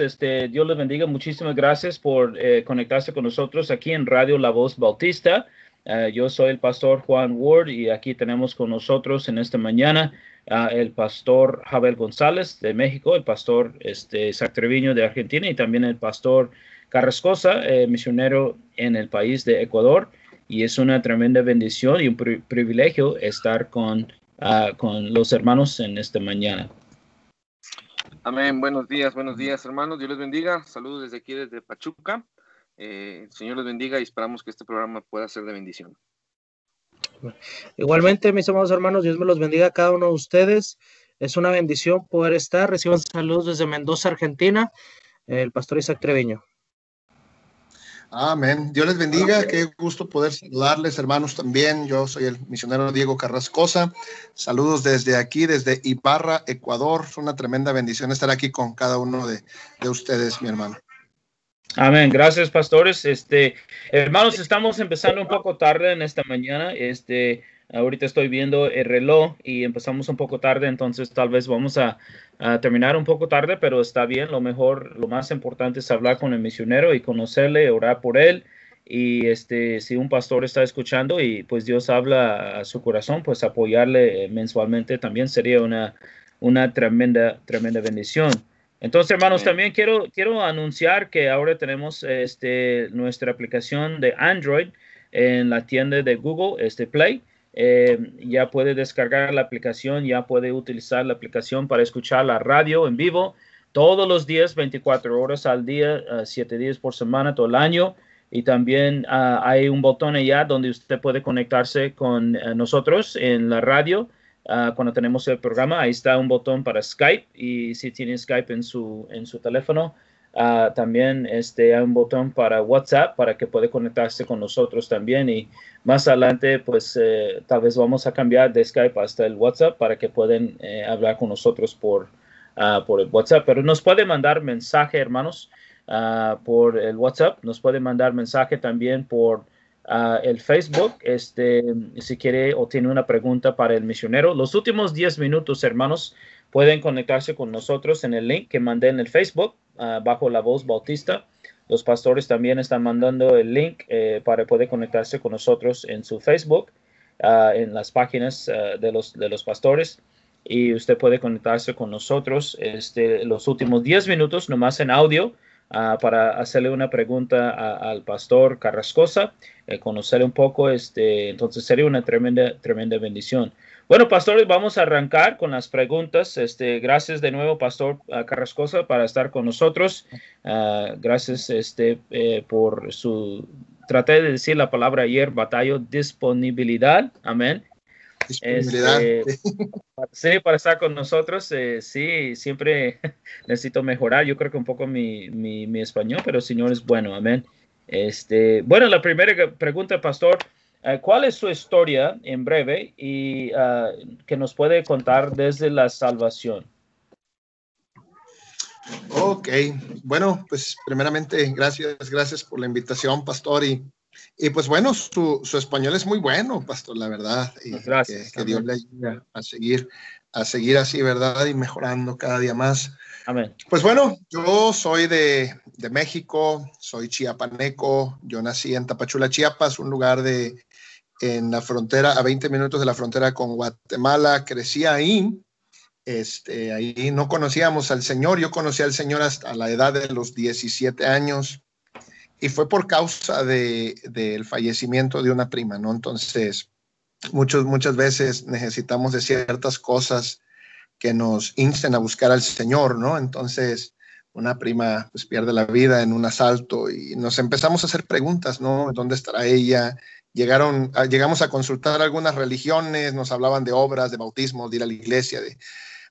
este, Dios les bendiga. Muchísimas gracias por eh, conectarse con nosotros aquí en Radio La Voz Bautista. Eh, yo soy el pastor Juan Ward y aquí tenemos con nosotros en esta mañana el pastor Javier González de México, el pastor este, Isaac Treviño de Argentina y también el pastor Carrascosa, eh, misionero en el país de Ecuador. Y es una tremenda bendición y un privilegio estar ah, con los hermanos en esta mañana. Amén. Buenos días, buenos días, hermanos. Dios les bendiga. Saludos desde aquí, desde Pachuca. Eh, el Señor les bendiga y esperamos que este programa pueda ser de bendición. Igualmente, mis amados hermanos, Dios me los bendiga a cada uno de ustedes. Es una bendición poder estar. Reciban saludos desde Mendoza, Argentina, el pastor Isaac Treviño. Amén. Dios les bendiga. Qué gusto poder saludarles, hermanos, también. Yo soy el misionero Diego Carrascosa. Saludos desde aquí, desde Ibarra, Ecuador. Es una tremenda bendición estar aquí con cada uno de, de ustedes, mi hermano. Amén. Gracias, pastores. Este, hermanos, estamos empezando un poco tarde en esta mañana. Este, ahorita estoy viendo el reloj y empezamos un poco tarde, entonces tal vez vamos a, terminar un poco tarde, pero está bien. Lo mejor, lo más importante es hablar con el misionero y conocerle, orar por él. Y este, si un pastor está escuchando y pues Dios habla a su corazón, pues apoyarle mensualmente también sería una, una tremenda, tremenda bendición. Entonces, hermanos, también quiero, quiero anunciar que ahora tenemos este, nuestra aplicación de Android en la tienda de Google, este Play. Eh, ya puede descargar la aplicación, ya puede utilizar la aplicación para escuchar la radio en vivo todos los días, 24 horas al día, 7 días por semana, todo el año. Y también ah, hay un botón allá donde usted puede conectarse con eh, nosotros en la radio Ah, cuando tenemos el programa, ahí está un botón para Skype y si tiene Skype en su, en su teléfono, ah, también este, hay un botón para WhatsApp para que pueda conectarse con nosotros también y más adelante pues eh, tal vez vamos a cambiar de Skype hasta el WhatsApp para que puedan eh, hablar con nosotros por, uh, por el WhatsApp, pero nos puede mandar mensaje hermanos por el WhatsApp, nos puede mandar mensaje también por el Facebook, este, si quiere o tiene una pregunta para el misionero. Los últimos 10 minutos, hermanos, pueden conectarse con nosotros en el link que mandé en el Facebook, ah, bajo la voz bautista. Los pastores también están mandando el link eh, para poder conectarse con nosotros en su Facebook, ah, en las páginas ah, de, los, de los pastores. Y usted puede conectarse con nosotros este, los últimos 10 minutos, nomás en audio Ah, para hacerle una pregunta al pastor Carrascosa, eh, conocerle un poco, este, entonces sería una tremenda, tremenda bendición. Bueno, pastores, vamos a arrancar con las preguntas. Este, gracias de nuevo, Pastor Carrascosa, para estar con nosotros. Ah, gracias este, eh, por su, traté de decir la palabra ayer, batallo, disponibilidad. Amén. Este, sí, para estar con nosotros, eh, sí, siempre necesito mejorar. Yo creo que un poco mi, mi, español, pero el Señor es bueno, amén. Este, bueno, la primera pregunta, Pastor, ¿cuál es su historia en breve y ah, que nos puede contar desde la salvación? Ok, bueno, pues primeramente gracias, gracias por la invitación, Pastor, y y pues bueno, su, su, español es muy bueno, pastor, la verdad. Y Gracias. Que, Dios le ayude a seguir, a seguir así, ¿verdad? Y mejorando cada día más. Amén. Pues bueno, yo soy de, de México, soy chiapaneco, yo nací en Tapachula, Chiapas, un lugar de en la frontera, a 20 minutos de la frontera con Guatemala, crecí ahí. Este, ahí no conocíamos al Señor, yo conocí al Señor hasta la edad de los 17 años y fue por causa de, del fallecimiento de una prima, ¿no? Entonces, muchos, muchas veces necesitamos de ciertas cosas que nos insten a buscar al Señor, ¿no? Entonces, una prima pues pierde la vida en un asalto y nos empezamos a hacer preguntas, ¿no? ¿Dónde estará ella? Llegaron, llegamos a consultar algunas religiones, nos hablaban de obras, de bautismo, de ir a la iglesia, de,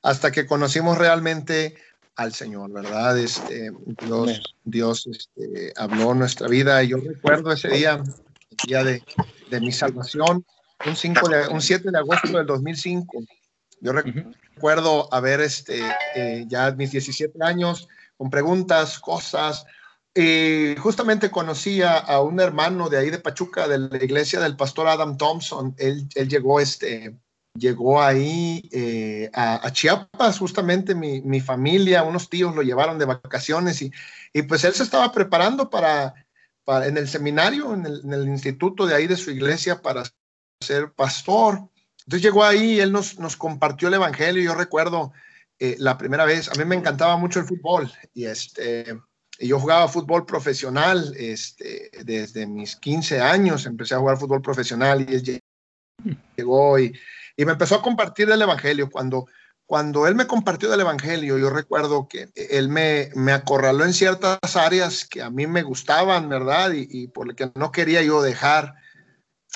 hasta que conocimos realmente al Señor, ¿verdad? Este, Dios, Dios este, habló nuestra vida. Yo recuerdo ese día, el día de, de mi salvación, un, 5 de, un 7 de agosto del 2005. Yo recuerdo haber este, eh, ya mis 17 años con preguntas, cosas. Y justamente conocí a, un hermano de ahí de Pachuca, de la iglesia del pastor Adam Thompson. Él, él llegó este, llegó ahí eh, a, Chiapas, justamente mi, mi, familia, unos tíos lo llevaron de vacaciones y, y pues él se estaba preparando para, para en el seminario, en el, instituto de ahí de su iglesia para ser pastor. Entonces llegó ahí él nos, nos compartió el evangelio. Yo recuerdo eh, la primera vez, a mí me encantaba mucho el fútbol y este, yo jugaba fútbol profesional este, desde mis 15 años, empecé a jugar fútbol profesional y llegó y, me empezó a compartir el evangelio. Cuando, cuando él me compartió del evangelio, yo recuerdo que él me, me acorraló en ciertas áreas que a mí me gustaban, ¿verdad? Y, y por lo que no quería yo dejar.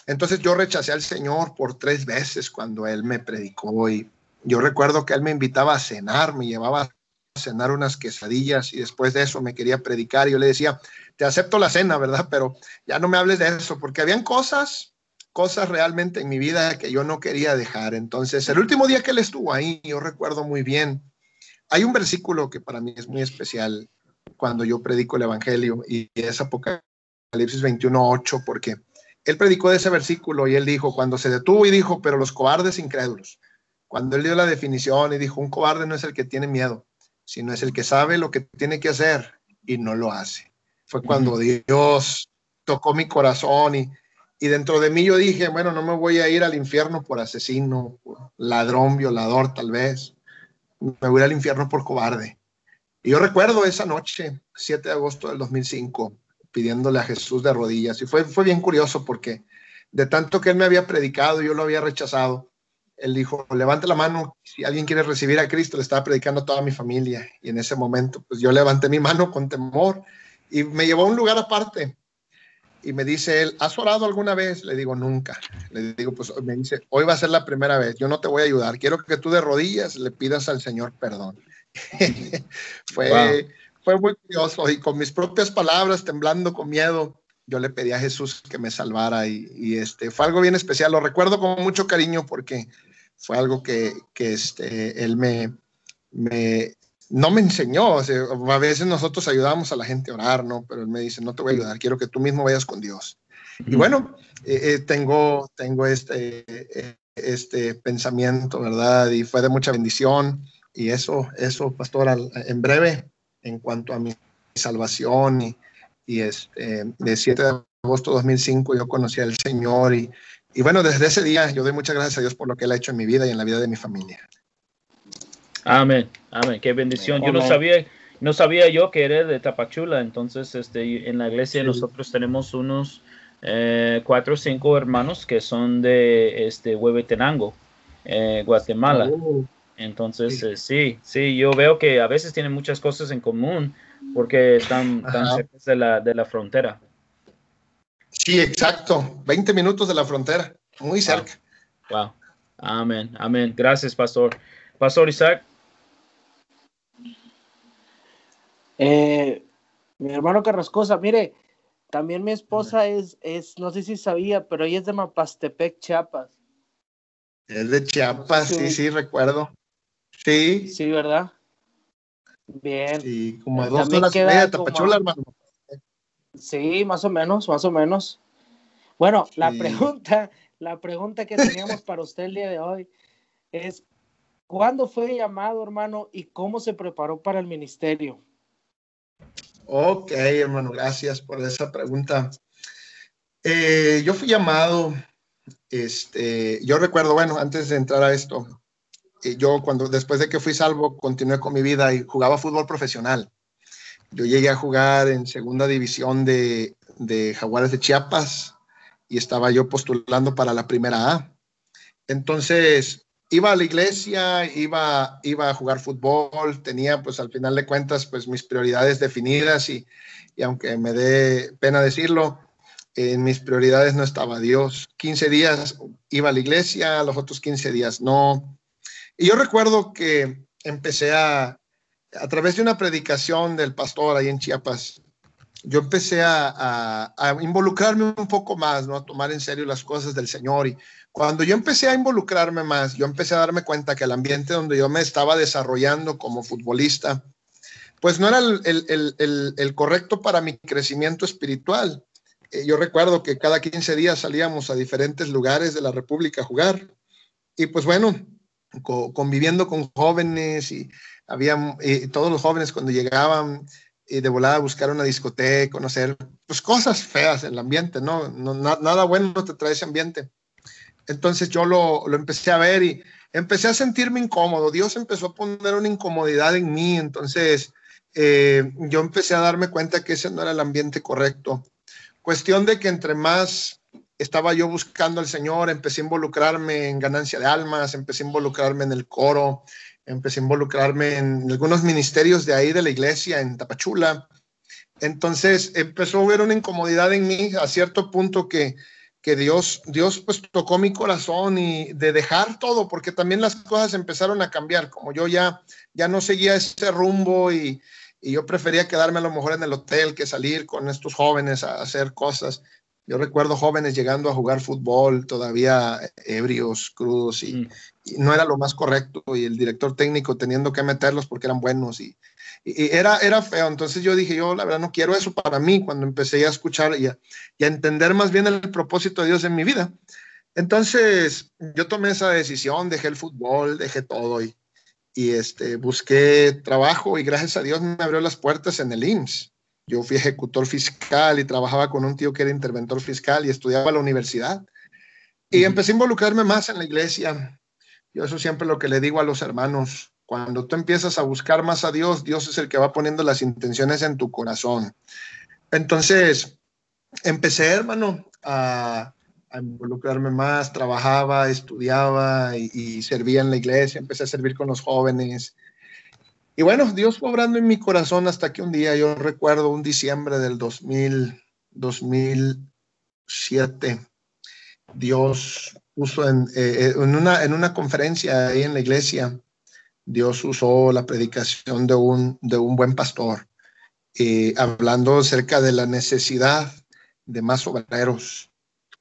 Entonces yo rechacé al Señor por tres veces cuando Él me predicó y yo recuerdo que Él me invitaba a cenar, me llevaba a cenar unas quesadillas y después de eso me quería predicar y yo le decía, te acepto la cena, ¿verdad? Pero ya no me hables de eso porque habían cosas, cosas realmente en mi vida que yo no quería dejar. Entonces, el último día que Él estuvo ahí, yo recuerdo muy bien, hay un versículo que para mí es muy especial cuando yo predico el Evangelio y es Apocalipsis 21.8 porque él predicó de ese versículo y él dijo, cuando se detuvo y dijo, pero los cobardes incrédulos, cuando él dio la definición y dijo, un cobarde no es el que tiene miedo, sino es el que sabe lo que tiene que hacer y no lo hace. Fue cuando Dios tocó mi corazón y, y dentro de mí yo dije, bueno, no me voy a ir al infierno por asesino, por ladrón, violador tal vez, me voy al infierno por cobarde. Y yo recuerdo esa noche, 7 de agosto del 2005, pidiéndole a Jesús de rodillas. Y fue, fue bien curioso porque de tanto que él me había predicado, yo lo había rechazado. Él dijo, levante la mano, si alguien quiere recibir a Cristo, le estaba predicando a toda mi familia. Y en ese momento, pues yo levanté mi mano con temor y me llevó a un lugar aparte. Y me dice él, ¿has orado alguna vez? Le digo, nunca. Le digo, pues me dice, hoy va a ser la primera vez, yo no te voy a ayudar, quiero que tú de rodillas le pidas al Señor perdón. fue, fue muy curioso y con mis propias palabras, temblando con miedo, yo le pedí a Jesús que me salvara y, este, fue algo bien especial. Lo recuerdo con mucho cariño porque fue algo que, que este, él me, me, no me enseñó. a veces nosotros ayudamos a la gente a orar, ¿no? Pero él me dice, no te voy a ayudar, quiero que tú mismo vayas con Dios. Y bueno, eh, eh, tengo, tengo este, eh, este pensamiento, ¿verdad? Y fue de mucha bendición. Y eso, eso, pastor, en breve en cuanto a mi salvación y, y este, de 7 de agosto de 2005 yo conocí al Señor y, y bueno, desde ese día yo doy muchas gracias a Dios por lo que Él ha hecho en mi vida y en la vida de mi familia. Amén, amén, qué bendición. Yo no sabía, no sabía yo que eres de Tapachula, entonces este, en la iglesia nosotros tenemos unos eh, cuatro o cinco hermanos que son de este, Huevetenango, eh, Guatemala. Oh. Entonces, sí. Eh, sí. sí, yo veo que a veces tienen muchas cosas en común porque están tan cerca de la, de la frontera. Sí, exacto. 20 minutos de la frontera, muy cerca. Wow. Amén, amén. Gracias, pastor. Pastor Isaac. Eh, mi hermano Carrascosa, mire, también mi esposa es, es, no sé si sabía, pero ella es de Mapastepec, Chiapas. Es de Chiapas, sí, sí recuerdo. Sí. Sí, ¿verdad? Bien. Sí, como a dos horas y media Tapachula, hermano. Sí, más o menos, más o menos. Bueno, la pregunta, la pregunta que teníamos para usted el día de hoy es, ¿cuándo fue llamado, hermano, y cómo se preparó para el ministerio? Ok, hermano, gracias por esa pregunta. Eh, yo fui llamado, este, yo recuerdo, bueno, antes de entrar a esto, yo cuando después de que fui salvo continué con mi vida y jugaba fútbol profesional. Yo llegué a jugar en segunda división de, de Jaguares de Chiapas y estaba yo postulando para la primera A. Entonces iba a la iglesia, iba, iba a jugar fútbol, tenía pues al final de cuentas pues mis prioridades definidas y, y aunque me dé pena decirlo, en mis prioridades no estaba Dios. 15 días iba a la iglesia, los otros 15 días no. Y yo recuerdo que empecé a, a través de una predicación del pastor ahí en Chiapas, yo empecé a, a, involucrarme un poco más, ¿no? A tomar en serio las cosas del Señor. Y cuando yo empecé a involucrarme más, yo empecé a darme cuenta que el ambiente donde yo me estaba desarrollando como futbolista, pues no era el, el, el, el correcto para mi crecimiento espiritual. Eh, yo recuerdo que cada 15 días salíamos a diferentes lugares de la República a jugar y pues bueno, conviviendo con jóvenes y había todos los jóvenes cuando llegaban y de volada a buscar una discoteca, conocer pues cosas feas en el ambiente, ¿no? no nada bueno te trae ese ambiente. Entonces yo lo, lo, empecé a ver y empecé a sentirme incómodo. Dios empezó a poner una incomodidad en mí, entonces eh, yo empecé a darme cuenta que ese no era el ambiente correcto. Cuestión de que entre más estaba yo buscando al Señor, empecé a involucrarme en ganancia de almas, empecé a involucrarme en el coro, empecé a involucrarme en algunos ministerios de ahí de la iglesia, en Tapachula. Entonces empezó a haber una incomodidad en mí a cierto punto que, que Dios, Dios pues tocó mi corazón y de dejar todo, porque también las cosas empezaron a cambiar, como yo ya, ya no seguía ese rumbo y, y yo prefería quedarme a lo mejor en el hotel que salir con estos jóvenes a hacer cosas. Yo recuerdo jóvenes llegando a jugar fútbol todavía ebrios, crudos, y, mm. no era lo más correcto, y el director técnico teniendo que meterlos porque eran buenos, y, era, era feo. Entonces yo dije, yo la verdad no quiero eso para mí, cuando empecé a escuchar y a, y a entender más bien el propósito de Dios en mi vida. Entonces yo tomé esa decisión, dejé el fútbol, dejé todo, y, y este, busqué trabajo y gracias a Dios me abrió las puertas en el IMSS. Yo fui ejecutor fiscal y trabajaba con un tío que era interventor fiscal y estudiaba a la universidad. Y empecé a involucrarme más en la iglesia. Yo eso siempre lo que le digo a los hermanos, cuando tú empiezas a buscar más a Dios, Dios es el que va poniendo las intenciones en tu corazón. Entonces, empecé, hermano, a, involucrarme más, trabajaba, estudiaba y, servía en la iglesia, empecé a servir con los jóvenes. Y bueno, Dios fue obrando en mi corazón hasta que un día, yo recuerdo un diciembre del 2000, 2007, Dios puso en, eh, en, una, en una conferencia ahí en la iglesia, Dios usó la predicación de un, de un buen pastor, eh, hablando acerca de la necesidad de más obreros.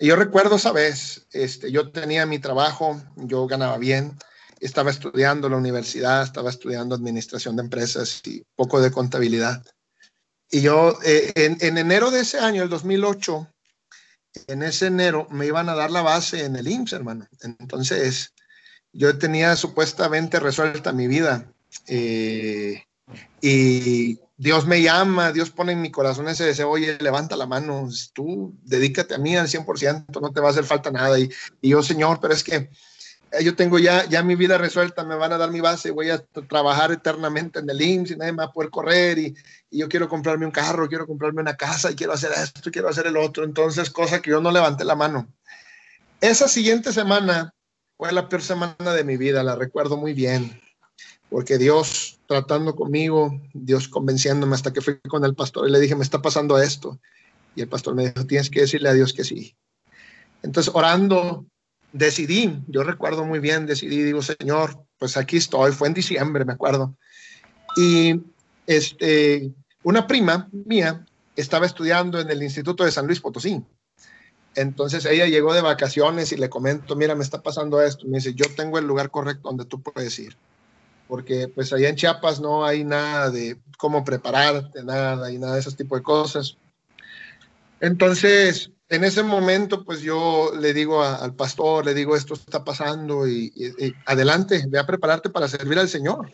Yo recuerdo esa vez, este, yo tenía mi trabajo, yo ganaba bien, estaba estudiando la universidad, estaba estudiando administración de empresas y poco de contabilidad. Y yo, eh, en, enero de ese año, el 2008, en ese enero me iban a dar la base en el IMSS, hermano. Entonces, yo tenía supuestamente resuelta mi vida. Eh, y Dios me llama, Dios pone en mi corazón ese deseo, oye, levanta la mano, tú dedícate a mí al 100%, no te va a hacer falta nada. Y, yo, Señor, pero es que yo tengo ya, ya mi vida resuelta, me van a dar mi base, voy a trabajar eternamente en el IMSS y nadie me va a poder correr y, y, yo quiero comprarme un carro, quiero comprarme una casa y quiero hacer esto, quiero hacer el otro. Entonces, cosa que yo no levanté la mano. Esa siguiente semana fue la peor semana de mi vida, la recuerdo muy bien porque Dios tratando conmigo, Dios convenciéndome hasta que fui con el pastor y le dije, me está pasando esto. Y el pastor me dijo, tienes que decirle a Dios que sí. Entonces, orando, decidí, yo recuerdo muy bien, decidí, digo, Señor, pues aquí estoy, fue en diciembre, me acuerdo. Y este, una prima mía estaba estudiando en el Instituto de San Luis Potosí. Entonces ella llegó de vacaciones y le comento, mira, me está pasando esto. Me dice, yo tengo el lugar correcto donde tú puedes ir porque pues allá en Chiapas no hay nada de cómo prepararte, nada y nada de esos tipos de cosas. Entonces, en ese momento, pues yo le digo al pastor, le digo, esto está pasando y, adelante, ve a prepararte para servir al Señor.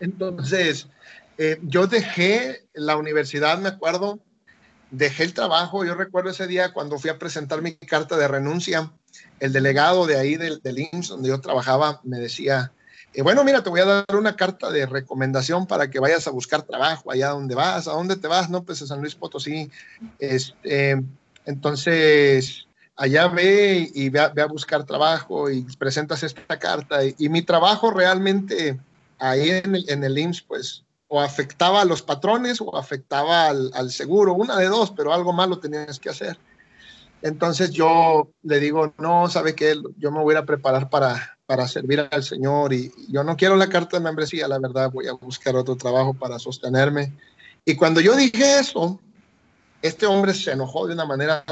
Entonces, eh, yo dejé la universidad, me acuerdo, dejé el trabajo, yo recuerdo ese día cuando fui a presentar mi carta de renuncia, el delegado de ahí del, del IMSS, donde yo trabajaba, me decía, y bueno, mira, te voy a dar una carta de recomendación para que vayas a buscar trabajo allá donde vas. ¿A dónde te vas? No, pues a San Luis Potosí. Este, entonces, allá ve y ve a, buscar trabajo y presentas esta carta. Y, mi trabajo realmente ahí en el, en el IMSS, pues, o afectaba a los patrones o afectaba al, al seguro, una de dos, pero algo malo tenías que hacer. Entonces yo le digo, no, ¿sabe qué? Yo me voy a preparar para, para servir al Señor y yo no quiero la carta de membresía, la verdad, voy a buscar otro trabajo para sostenerme. Y cuando yo dije eso, este hombre se enojó de una manera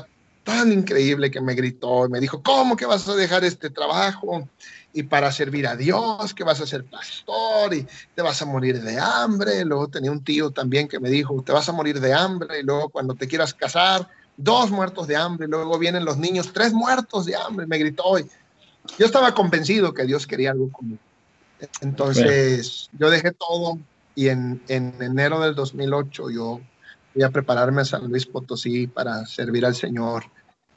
tan increíble que me gritó y me dijo, ¿cómo que vas a dejar este trabajo? Y para servir a Dios, que vas a ser pastor y te vas a morir de hambre. Luego tenía un tío también que me dijo, te vas a morir de hambre y luego cuando te quieras casar, dos muertos de hambre. Luego vienen los niños, tres muertos de hambre. Me gritó y yo estaba convencido que Dios quería algo conmigo. Entonces, yo dejé todo y en, en, enero del 2008 yo fui a prepararme a San Luis Potosí para servir al Señor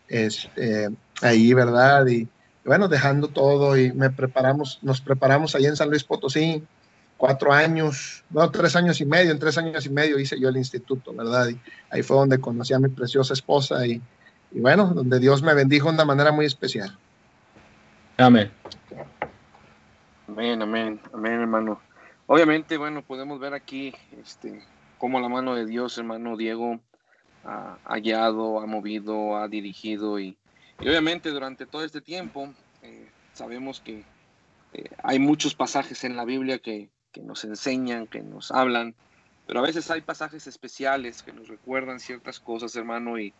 este, ahí, ¿verdad? Y, bueno, dejando todo y me preparamos, nos preparamos ahí en San Luis Potosí, cuatro años, no, tres años y medio, en tres años y medio hice yo el instituto, ¿verdad? Y ahí fue donde conocí a mi preciosa esposa y, y bueno, donde Dios me bendijo de una manera muy especial. Amén. Amén, amén, amén, hermano. Obviamente, bueno, podemos ver aquí este, cómo la mano de Dios, hermano Diego, ha, guiado, ha movido, ha dirigido y, obviamente durante todo este tiempo eh, sabemos que eh, hay muchos pasajes en la Biblia que, que nos enseñan, que nos hablan, pero a veces hay pasajes especiales que nos recuerdan ciertas cosas, hermano, y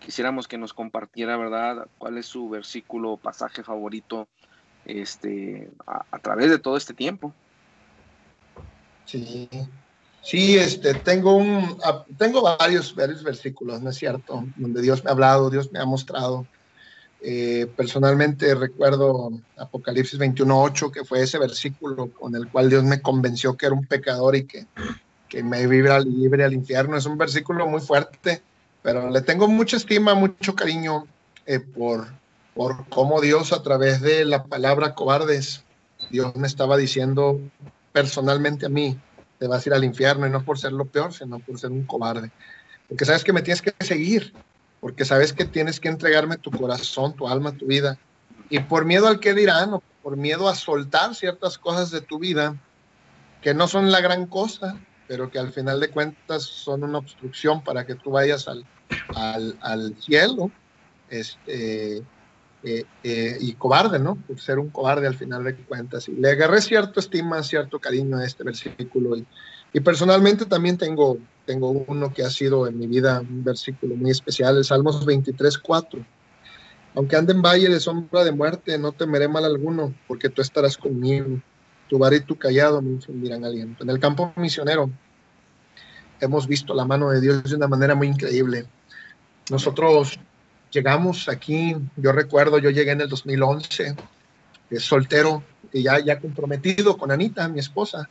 quisiéramos que nos compartiera, ¿verdad?, cuál es su versículo o pasaje favorito este, a, través de todo este tiempo. Sí, sí, este, tengo, un, tengo varios, varios versículos, ¿no es cierto?, donde Dios me ha hablado, Dios me ha mostrado. Eh, personalmente recuerdo Apocalipsis 21.8, que fue ese versículo con el cual Dios me convenció que era un pecador y que, que me iba libre al infierno. Es un versículo muy fuerte, pero le tengo mucha estima, mucho cariño eh, por, por cómo Dios a través de la palabra cobardes, Dios me estaba diciendo personalmente a mí, te vas a ir al infierno y no por ser lo peor, sino por ser un cobarde. Porque sabes que me tienes que seguir, porque sabes que tienes que entregarme tu corazón, tu alma, tu vida. Y por miedo al que dirán, o por miedo a soltar ciertas cosas de tu vida, que no son la gran cosa, pero que al final de cuentas son una obstrucción para que tú vayas al, al, al cielo, este, eh, eh, y cobarde, ¿no? Por ser un cobarde al final de cuentas. Y le agarré cierto estima, cierto cariño a este versículo. Y, personalmente también tengo, tengo uno que ha sido en mi vida un versículo muy especial, el Salmos 23, 4. Aunque ande en valle de sombra de muerte, no temeré mal alguno, porque tú estarás conmigo. Tu bar y tu callado me infundirán aliento. En el campo misionero hemos visto la mano de Dios de una manera muy increíble. Nosotros llegamos aquí, yo recuerdo, yo llegué en el 2011, soltero, y ya, ya comprometido con Anita, mi esposa,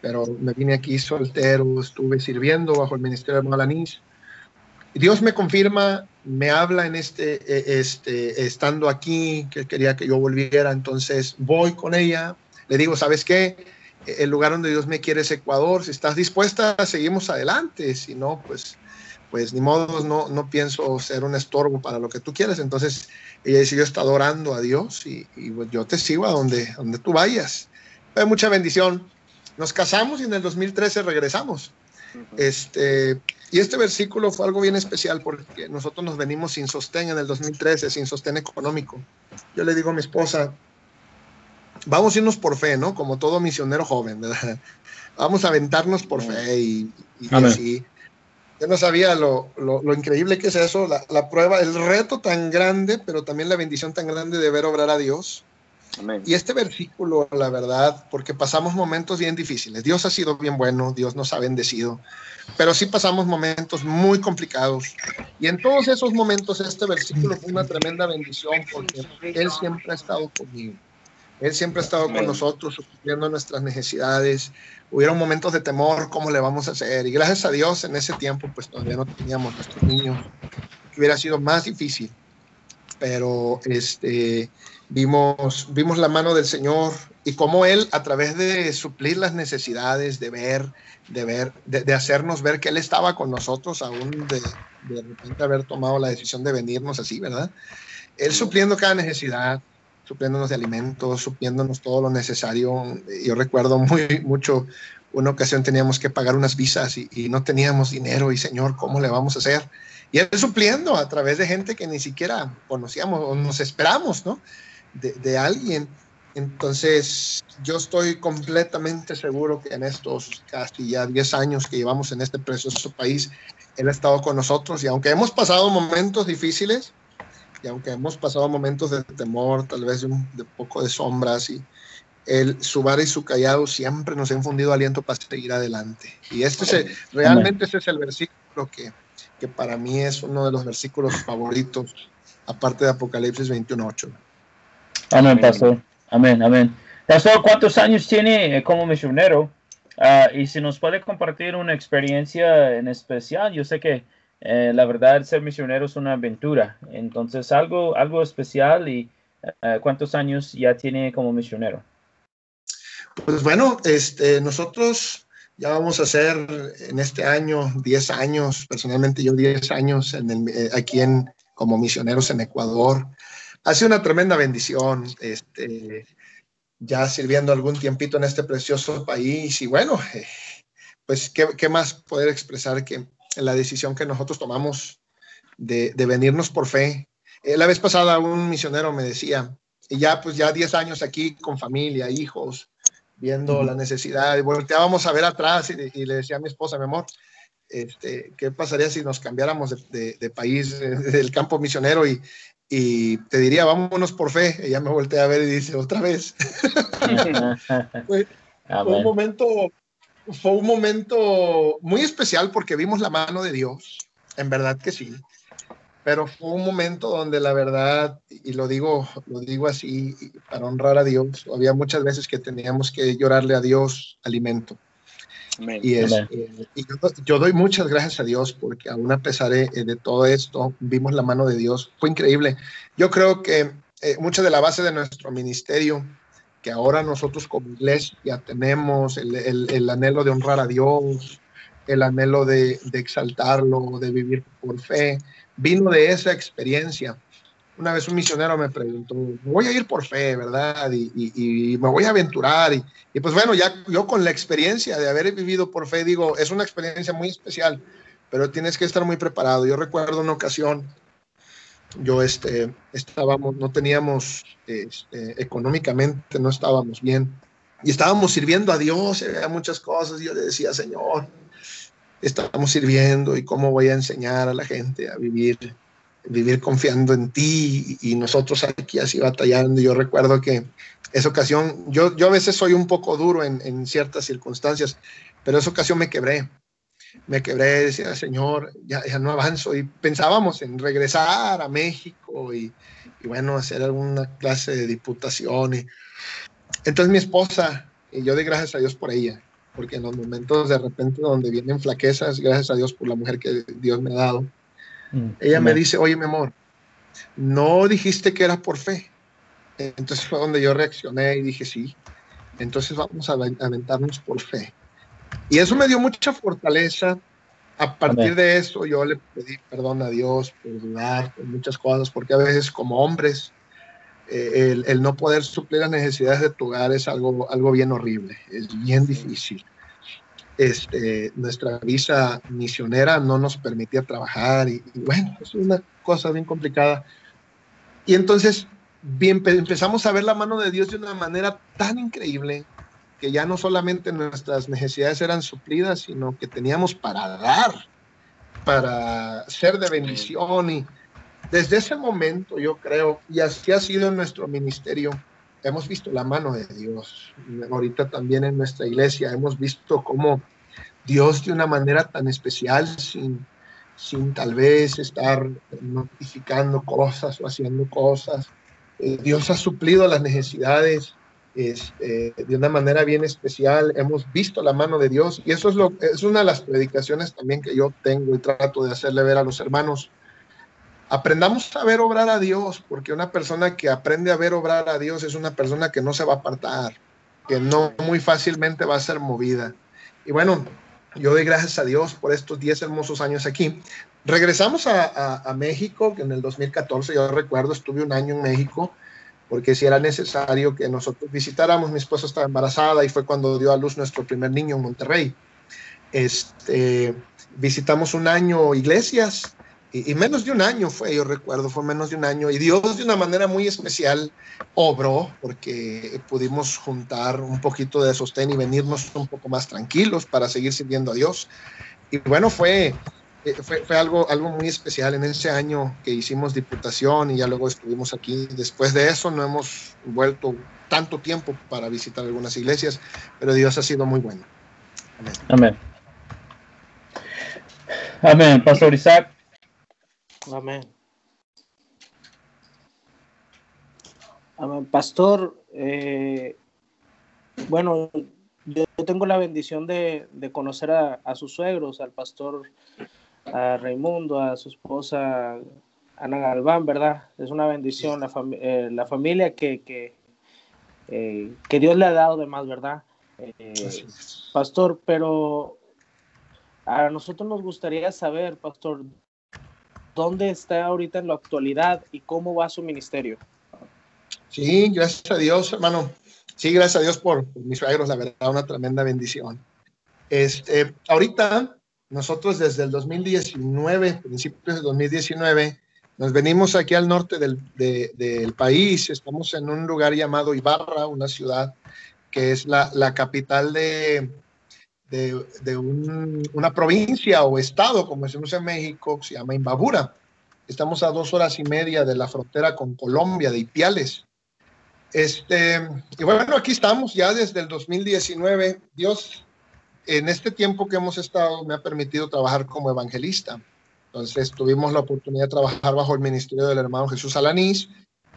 pero me vine aquí soltero, estuve sirviendo bajo el ministerio de Malanís. Dios me confirma, me habla en este, e, este, estando aquí, que quería que yo volviera, entonces voy con ella, le digo, ¿sabes qué? El lugar donde Dios me quiere es Ecuador, si estás dispuesta, seguimos adelante, si no, pues pues ni modo, no, no pienso ser un estorbo para lo que tú quieres. Entonces ella dice, yo he estado orando a Dios y, pues, yo te sigo a donde, donde tú vayas. Fue mucha bendición. Nos casamos y en el 2013 regresamos. Este, y este versículo fue algo bien especial porque nosotros nos venimos sin sostén en el 2013, sin sostén económico. Yo le digo a mi esposa, vamos a irnos por fe, ¿no? Como todo misionero joven, ¿verdad? Vamos a aventarnos por fe y, y así. Yo no sabía lo, lo, increíble que es eso, la, la, prueba, el reto tan grande, pero también la bendición tan grande de ver obrar a Dios. Y este versículo, la verdad, porque pasamos momentos bien difíciles. Dios ha sido bien bueno, Dios nos ha bendecido, pero sí pasamos momentos muy complicados. Y en todos esos momentos este versículo fue una tremenda bendición porque Él siempre ha estado conmigo. Él siempre ha estado con nosotros, supliendo nuestras necesidades. Hubieron momentos de temor, ¿cómo le vamos a hacer? Y gracias a Dios en ese tiempo, pues todavía no teníamos nuestros niños, hubiera sido más difícil. Pero este, vimos, vimos la mano del Señor y cómo Él, a través de suplir las necesidades, de ver, de ver, de, hacernos ver que Él estaba con nosotros, aún de, de repente haber tomado la decisión de venirnos así, ¿verdad? Él supliendo cada necesidad, supliéndonos de alimentos, supliéndonos todo lo necesario. Yo recuerdo muy mucho, una ocasión teníamos que pagar unas visas y, no teníamos dinero y Señor, ¿cómo le vamos a hacer? Y él supliendo a través de gente que ni siquiera conocíamos o nos esperamos, ¿no? De, de alguien. Entonces, yo estoy completamente seguro que en estos casi ya 10 años que llevamos en este precioso país, Él ha estado con nosotros y aunque hemos pasado momentos difíciles, y aunque hemos pasado momentos de temor, tal vez de un poco de sombras, y el, su vara y su callado siempre nos ha infundido aliento para seguir adelante. Y este es realmente ese es el versículo que, que para mí es uno de los versículos favoritos, aparte de Apocalipsis 21.8. Amén, pastor. Amén, amén. Pastor, ¿cuántos años tiene como misionero? Ah, y si nos puede compartir una experiencia en especial, yo sé que eh, la verdad ser misionero es una aventura, entonces algo, algo especial y eh, cuántos años ya tiene como misionero. Pues bueno, este, nosotros ya vamos a hacer en este año 10 años, personalmente yo 10 años en el, eh, aquí en, como misioneros en Ecuador. Ha sido una tremenda bendición. Este, ya sirviendo algún tiempito en este precioso país y bueno, eh, pues ¿qué, más poder expresar que la decisión que nosotros tomamos de, venirnos por fe. Eh, la vez pasada un misionero me decía, y ya pues ya 10 años aquí con familia, hijos, viendo la necesidad, y volteábamos a ver atrás y, le decía a mi esposa, mi amor, este, ¿qué pasaría si nos cambiáramos de, de país, del campo misionero y, y te diría, vámonos por fe. Ella me voltea a ver y dice, otra vez. fue, un momento, fue un momento muy especial porque vimos la mano de Dios, en verdad que sí. Pero fue un momento donde la verdad, y lo digo, lo digo así para honrar a Dios, había muchas veces que teníamos que llorarle a Dios alimento. Y, es, eh, yo, doy muchas gracias a Dios porque aún a pesar de, todo esto, vimos la mano de Dios. Fue increíble. Yo creo que eh, mucha de la base de nuestro ministerio, que ahora nosotros como iglesia tenemos el, el, anhelo de honrar a Dios, el anhelo de, exaltarlo, de vivir por fe, vino de esa experiencia una vez un misionero me preguntó, voy a ir por fe, ¿verdad? Y, me voy a aventurar. Y, pues bueno, ya yo con la experiencia de haber vivido por fe, digo, es una experiencia muy especial, pero tienes que estar muy preparado. Yo recuerdo una ocasión, yo este, estábamos, no teníamos, este, económicamente no estábamos bien. Y estábamos sirviendo a Dios, había muchas cosas. Y yo le decía, Señor, estamos sirviendo y cómo voy a enseñar a la gente a vivir vivir confiando en ti y nosotros aquí así batallando. Yo recuerdo que esa ocasión, yo, yo a veces soy un poco duro en ciertas circunstancias, pero esa ocasión me quebré. Me quebré, decía, Señor, ya, ya no avanzo. Y pensábamos en regresar a México y, y bueno, hacer alguna clase de diputación. Y... Entonces mi esposa, y yo doy gracias a Dios por ella, porque en los momentos de repente donde vienen flaquezas, gracias a Dios por la mujer que Dios me ha dado, Mm, Ella me dice, oye, mi amor, no dijiste que era por fe. Entonces fue donde yo reaccioné y dije, sí. Entonces vamos a aventarnos por fe. Y eso me dio mucha fortaleza. A partir de eso yo le pedí perdón a Dios por dudar, por muchas cosas, porque a veces como hombres eh, el, el, no poder suplir las necesidades de tu hogar es algo, algo bien horrible, es bien difícil este, nuestra visa misionera no nos permitía trabajar y, bueno, es una cosa bien complicada. Y entonces bien, empezamos a ver la mano de Dios de una manera tan increíble que ya no solamente nuestras necesidades eran suplidas, sino que teníamos para dar, para ser de bendición. Y desde ese momento yo creo, y así ha sido en nuestro ministerio, hemos visto la mano de Dios. Ahorita también en nuestra iglesia hemos visto cómo Dios de una manera tan especial, sin, sin tal vez estar notificando cosas o haciendo cosas, eh, Dios ha suplido las necesidades este, de una manera bien especial. Hemos visto la mano de Dios y eso es, lo, es una de las predicaciones también que yo tengo y trato de hacerle ver a los hermanos Aprendamos a ver obrar a Dios, porque una persona que aprende a ver obrar a Dios es una persona que no se va a apartar, que no muy fácilmente va a ser movida. Y bueno, yo doy gracias a Dios por estos 10 hermosos años aquí. Regresamos a, México, que en el 2014, yo recuerdo, estuve un año en México, porque si era necesario que nosotros visitáramos, mi esposa estaba embarazada y fue cuando dio a luz nuestro primer niño en Monterrey. Este, visitamos un año iglesias, y, menos de un año fue, yo recuerdo, fue menos de un año. Y Dios de una manera muy especial obró porque pudimos juntar un poquito de sostén y venirnos un poco más tranquilos para seguir sirviendo a Dios. Y bueno, fue, eh, fue, fue, algo, algo muy especial en ese año que hicimos diputación y ya luego estuvimos aquí. Después de eso no hemos vuelto tanto tiempo para visitar algunas iglesias, pero Dios ha sido muy bueno. Amén. Amén. Amén. Pastor Isaac, Amén. Pastor, eh, bueno, yo tengo la bendición de, conocer a, sus suegros, al pastor a Raimundo, a su esposa Ana Galván, ¿verdad? Es una bendición la, eh, la familia que, que, eh, que, Dios le ha dado de más, ¿verdad? pastor, pero a nosotros nos gustaría saber, pastor, dónde está ahorita en la actualidad y cómo va su ministerio. Sí, gracias a Dios, hermano. Sí, gracias a Dios por, mis suegros, la verdad, una tremenda bendición. Este, ahorita, nosotros desde el 2019, principios del 2019, nos venimos aquí al norte del, del, país, estamos en un lugar llamado Ibarra, una ciudad que es la, la capital de, de, de un, una provincia o estado, como decimos en México, se llama Imbabura. Estamos a dos horas y media de la frontera con Colombia, de Ipiales. Este, y bueno, aquí estamos ya desde el 2019. Dios, en este tiempo que hemos estado, me ha permitido trabajar como evangelista. Entonces, tuvimos la oportunidad de trabajar bajo el ministerio del hermano Jesús Alanís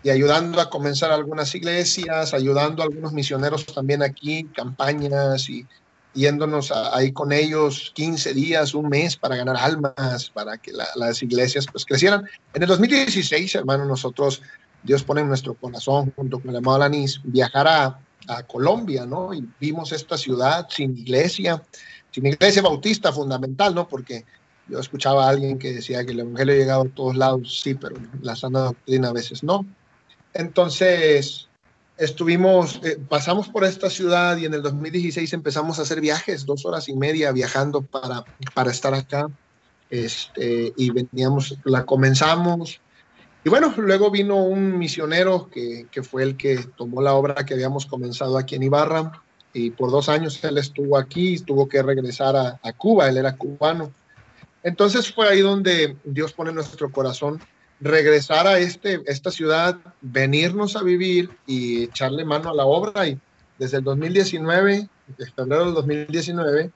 y ayudando a comenzar algunas iglesias, ayudando a algunos misioneros también aquí, campañas y yéndonos ahí con ellos 15 días, un mes para ganar almas, para que las iglesias pues crecieran. En el 2016, hermano, nosotros Dios pone en nuestro corazón, junto con el hermano Alanis, viajar a, Colombia, ¿no? Y vimos esta ciudad sin iglesia, sin iglesia bautista fundamental, ¿no? Porque yo escuchaba a alguien que decía que el evangelio ha llegado a todos lados, sí, pero la sana doctrina a veces no. Entonces, estuvimos, eh, pasamos por esta ciudad y en el 2016 empezamos a hacer viajes, dos horas y media viajando para, para estar acá. Este, y veníamos, la comenzamos, y bueno, luego vino un misionero que, que, fue el que tomó la obra que habíamos comenzado aquí en Ibarra y por dos años él estuvo aquí, tuvo que regresar a, Cuba, él era cubano. Entonces fue ahí donde Dios pone nuestro corazón regresar a este, esta ciudad, venirnos a vivir y echarle mano a la obra. Y desde el 2019, desde febrero del 2019,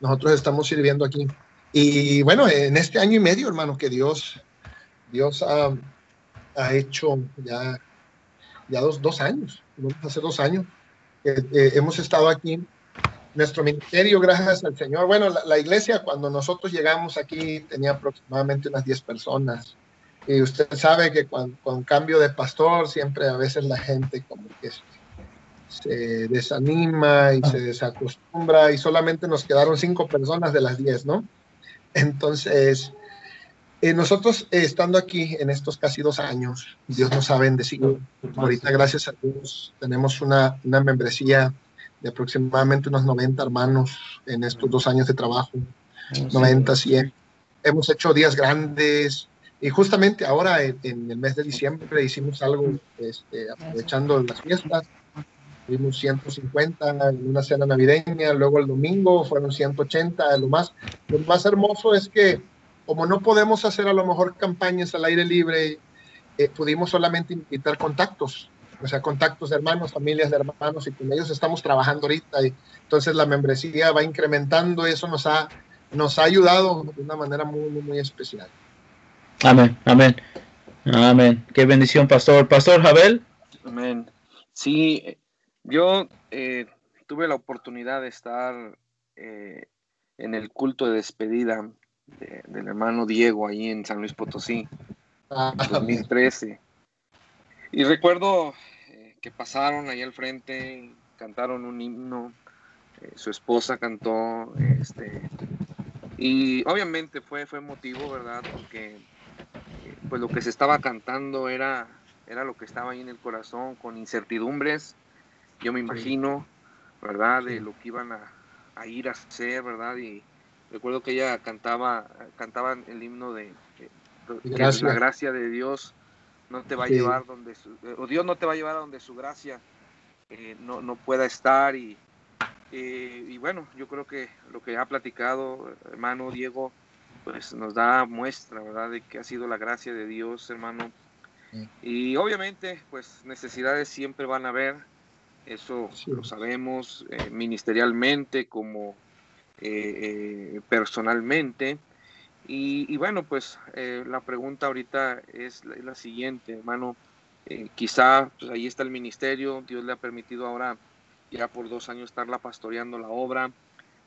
nosotros estamos sirviendo aquí. Y bueno, en este año y medio, hermano, que Dios, Dios ha, ha hecho ya, ya dos, dos años, hace dos años, que hemos estado aquí. Nuestro ministerio, gracias al Señor. Bueno, la, iglesia, cuando nosotros llegamos aquí, tenía aproximadamente unas 10 personas. Y usted sabe que con, cambio de pastor, siempre a veces la gente como que se desanima y se desacostumbra y solamente nos quedaron cinco personas de las 10, ¿no? Entonces, eh, nosotros eh, estando aquí en estos casi dos años, Dios nos ha bendecido. Ahorita, gracias a Dios, tenemos una, una membresía de aproximadamente unos 90 hermanos en estos dos años de trabajo. 90, 100. Hemos hecho días grandes y justamente ahora en, el mes de diciembre hicimos algo este, aprovechando las fiestas. Tuvimos 150 en una cena navideña, luego el domingo fueron 180. Lo más, lo más hermoso es que como no podemos hacer a lo mejor campañas al aire libre, eh, pudimos solamente invitar contactos, o sea, contactos de hermanos, familias de hermanos, y con ellos estamos trabajando ahorita. Y entonces la membresía va incrementando, eso nos ha, nos ha ayudado de una manera muy, muy, muy especial. Amén, amén, amén. Qué bendición, pastor. Pastor Jabel. Amén. Sí, yo eh, tuve la oportunidad de estar eh, en el culto de despedida del hermano Diego ahí en San Luis Potosí, en 2013. Y recuerdo eh, que pasaron ahí al frente, cantaron un himno, eh, su esposa cantó, este, y obviamente fue, fue motivo, ¿verdad? Porque eh, pues lo que se estaba cantando era, era lo que estaba ahí en el corazón, con incertidumbres, yo me imagino, ¿verdad? De lo que iban a, a ir a hacer, ¿verdad? Y, Recuerdo que ella cantaba, cantaba el himno de, que la gracia de Dios no te va a llevar donde su, o Dios no te va a llevar a donde su gracia eh, no, no, pueda estar y, eh, y bueno, yo creo que lo que ha platicado hermano Diego, pues nos da muestra, ¿verdad? De que ha sido la gracia de Dios, hermano. Y obviamente, pues necesidades siempre van a haber, eso lo sabemos eh, ministerialmente como eh, eh, personalmente. Y, bueno, pues eh, la pregunta ahorita es la, siguiente, hermano. Quizá pues, ahí está el ministerio, Dios le ha permitido ahora ya por dos años estarla pastoreando la obra.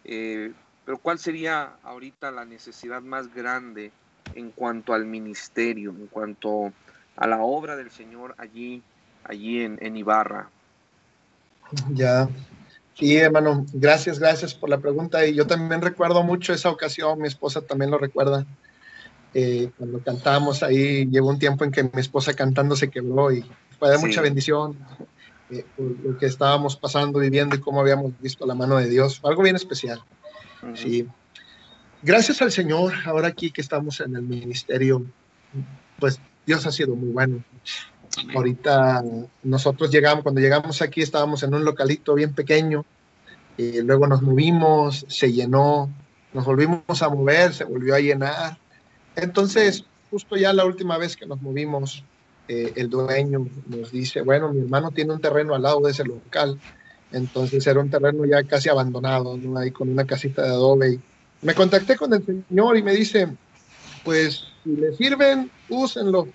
Pero ¿cuál sería ahorita la necesidad más grande en cuanto al ministerio, en cuanto a la obra del Señor allí, allí en, en Ibarra? Ya, Sí, hermano, gracias, gracias por la pregunta. Y yo también recuerdo mucho esa ocasión, mi esposa también lo recuerda. Eh, cuando cantamos ahí, llegó un tiempo en que mi esposa cantando se quebró y fue de mucha bendición eh, por lo que estábamos pasando, viviendo y cómo habíamos visto la mano de Dios. Algo bien especial. Sí. Gracias al Señor, ahora aquí que estamos en el ministerio, pues Dios ha sido muy bueno. Ahorita nosotros llegamos, cuando llegamos aquí estábamos en un localito bien pequeño, y luego nos movimos, se llenó, nos volvimos a mover, se volvió a llenar. Entonces, justo ya la última vez que nos movimos, eh, el dueño nos dice, bueno, mi hermano tiene un terreno al lado de ese local, entonces era un terreno ya casi abandonado, ahí con una casita de adobe. Me contacté con el señor y me dice, pues si le sirven, úsenlo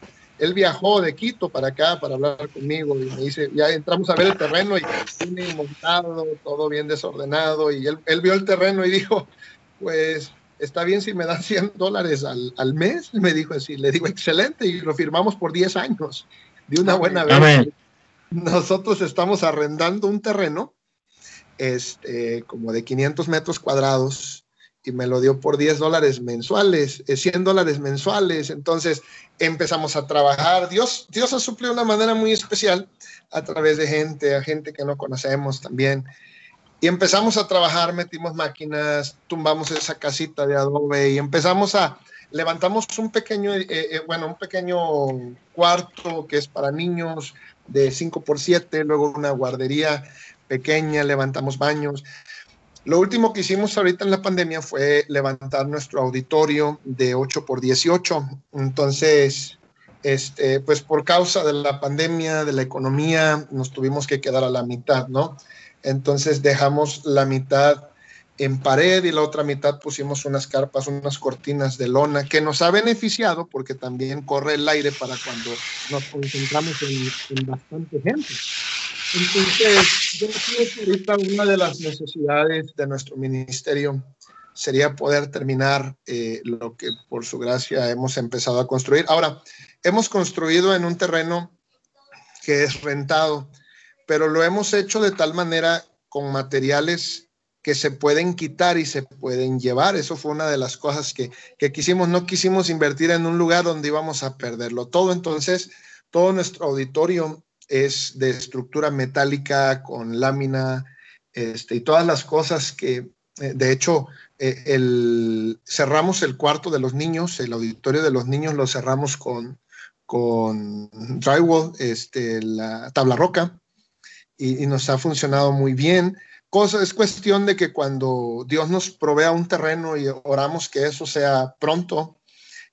él viajó de Quito para acá para hablar conmigo y me dice, ya entramos a ver el terreno y tiene montado, todo bien desordenado y él, él, vio el terreno y dijo, pues está bien si me dan 100 dólares al, al, mes, me dijo así, le digo, excelente y lo firmamos por 10 años, de una buena vez. Nosotros estamos arrendando un terreno, este, como de 500 metros cuadrados, y me lo dio por 10 dólares mensuales, 100 eh, dólares mensuales. Entonces empezamos a trabajar. Dios, Dios ha suplido de una manera muy especial a través de gente, a gente que no conocemos también. Y empezamos a trabajar, metimos máquinas, tumbamos esa casita de adobe y empezamos a, levantamos un pequeño, eh, eh, bueno, un pequeño cuarto que es para niños de 5 por 7, luego una guardería pequeña, levantamos baños. Lo último que hicimos ahorita en la pandemia fue levantar nuestro auditorio de 8 por 18. Entonces, este, pues por causa de la pandemia, de la economía, nos tuvimos que quedar a la mitad, ¿no? Entonces dejamos la mitad en pared y la otra mitad pusimos unas carpas, unas cortinas de lona que nos ha beneficiado porque también corre el aire para cuando nos concentramos en, bastante gente. Entonces, yo creo que ahorita una de las necesidades de nuestro ministerio sería poder terminar eh, lo que por su gracia hemos empezado a construir. Ahora, hemos construido en un terreno que es rentado, pero lo hemos hecho de tal manera con materiales que se pueden quitar y se pueden llevar. Eso fue una de las cosas que, que quisimos. No quisimos invertir en un lugar donde íbamos a perderlo todo. Entonces, todo nuestro auditorio es de estructura metálica con lámina este, y todas las cosas que, eh, de hecho, eh, el, cerramos el cuarto de los niños, el auditorio de los niños lo cerramos con, con drywall, este, la tabla roca, y, y nos ha funcionado muy bien. Es cuestión de que cuando Dios nos provea un terreno y oramos que eso sea pronto,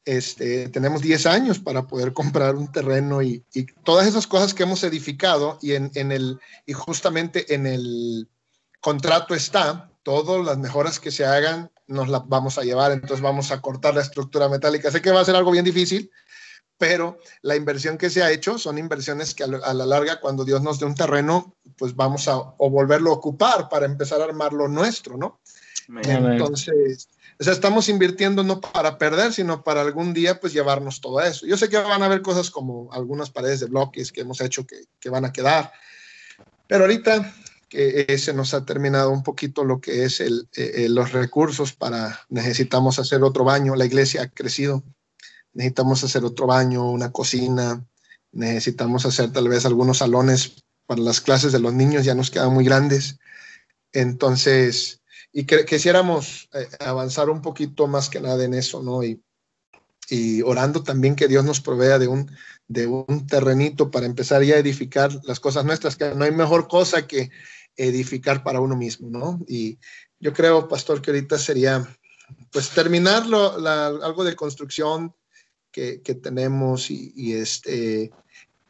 este, tenemos 10 años para poder comprar un terreno y, todas esas cosas que hemos edificado y, en, el, y justamente en el contrato está, todas las mejoras que se hagan nos las vamos a llevar, entonces vamos a cortar la estructura metálica. Sé que va a ser algo bien difícil, pero la inversión que se ha hecho son inversiones que a, la larga, cuando Dios nos dé un terreno, pues vamos a o volverlo a ocupar para empezar a armar lo nuestro, ¿no? Entonces, o sea, estamos invirtiendo no para perder, sino para algún día pues llevarnos todo eso. Yo sé que van a haber cosas como algunas paredes de bloques que hemos hecho que, que van a quedar, pero ahorita que se nos ha terminado un poquito lo que es el, eh, los recursos para, necesitamos hacer otro baño, la iglesia ha crecido, necesitamos hacer otro baño, una cocina, necesitamos hacer tal vez algunos salones para las clases de los niños, ya nos quedan muy grandes. Entonces, y quisiéramos eh, avanzar un poquito más que nada en eso, ¿no? Y, y orando también que Dios nos provea de un, de un terrenito para empezar ya a edificar las cosas nuestras, que no hay mejor cosa que edificar para uno mismo, ¿no? Y yo creo, pastor, que ahorita sería, pues, terminar algo de construcción que, que tenemos y, y, este,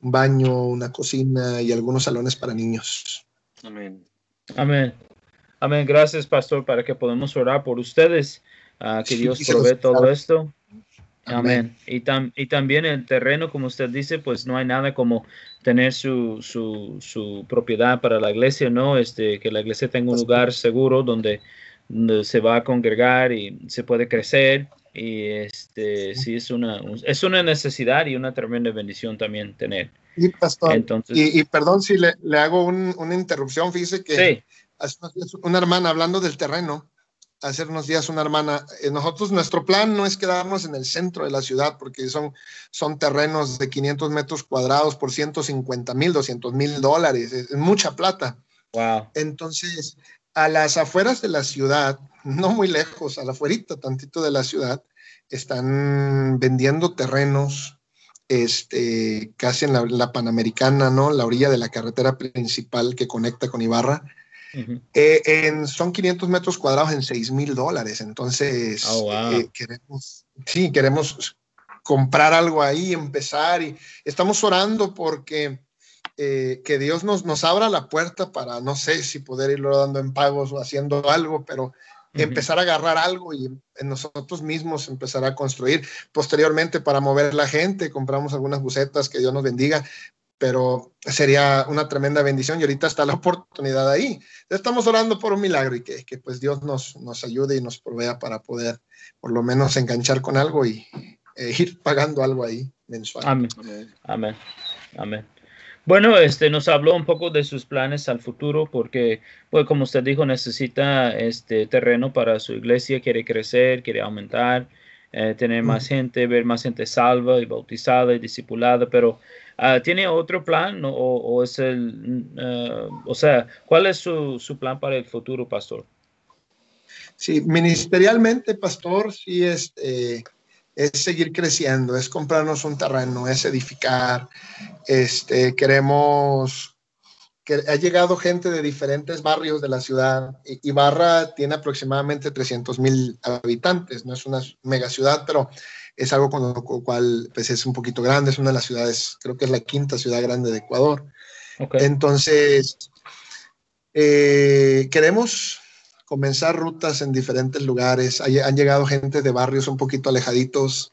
un baño, una cocina y algunos salones para niños. Amén. Amén. Amén. Gracias, pastor, para que podamos orar por ustedes. Uh, que Dios provee todo esto. Amén. Y, y también el terreno, como usted dice, pues no hay nada como tener su, su, su, propiedad para la iglesia, ¿no? Este, que la iglesia tenga un lugar seguro donde, se va a congregar y se puede crecer. Y este, sí, es una, es una necesidad y una tremenda bendición también tener. Y, pastor, Entonces, y, perdón si le, le hago una interrupción, fíjese que una hermana hablando del terreno, hace unos días una hermana, eh, nosotros nuestro plan no es quedarnos en el centro de la ciudad porque son, son terrenos de 500 metros cuadrados por 150 mil, 200 mil dólares, es, mucha plata. Wow. Entonces, a las afueras de la ciudad, no muy lejos, a la afuerita tantito de la ciudad, están vendiendo terrenos este, casi en la, la, Panamericana, ¿no? La orilla de la carretera principal que conecta con Ibarra eh, en, son 500 metros cuadrados en 6 mil dólares. Entonces, oh, eh, queremos, sí, queremos comprar algo ahí, empezar y estamos orando porque eh, que Dios nos, nos abra la puerta para, no sé si poder irlo dando en pagos o haciendo algo, pero empezar a agarrar algo y en nosotros mismos empezar a construir. Posteriormente, para mover la gente, compramos algunas bucetas, que Dios nos bendiga, pero sería una tremenda bendición y ahorita está la oportunidad ahí. Estamos orando por un milagro y que, que pues Dios nos, nos ayude y nos provea para poder por lo menos enganchar con algo y e ir pagando algo ahí mensual. Amén. Amén. Amén. Bueno, este nos habló un poco de sus planes al futuro porque, pues, como usted dijo, necesita este terreno para su iglesia, quiere crecer, quiere aumentar, eh, tener más gente, ver más gente salva y bautizada y discipulada, pero Ah, ¿Tiene otro plan o, es el, ah, o sea, cuál es su, su, plan para el futuro, pastor? Sí, ministerialmente, pastor, sí es, eh, es seguir creciendo, es comprarnos un terreno, es edificar. Este, queremos que ha llegado gente de diferentes barrios de la ciudad. Ibarra tiene aproximadamente 300 mil habitantes, no es una mega ciudad, pero es algo con lo cual pues, es un poquito grande, es una de las ciudades, creo que es la quinta ciudad grande de Ecuador. Entonces, eh, queremos comenzar rutas en diferentes lugares. han llegado gente de barrios un poquito alejaditos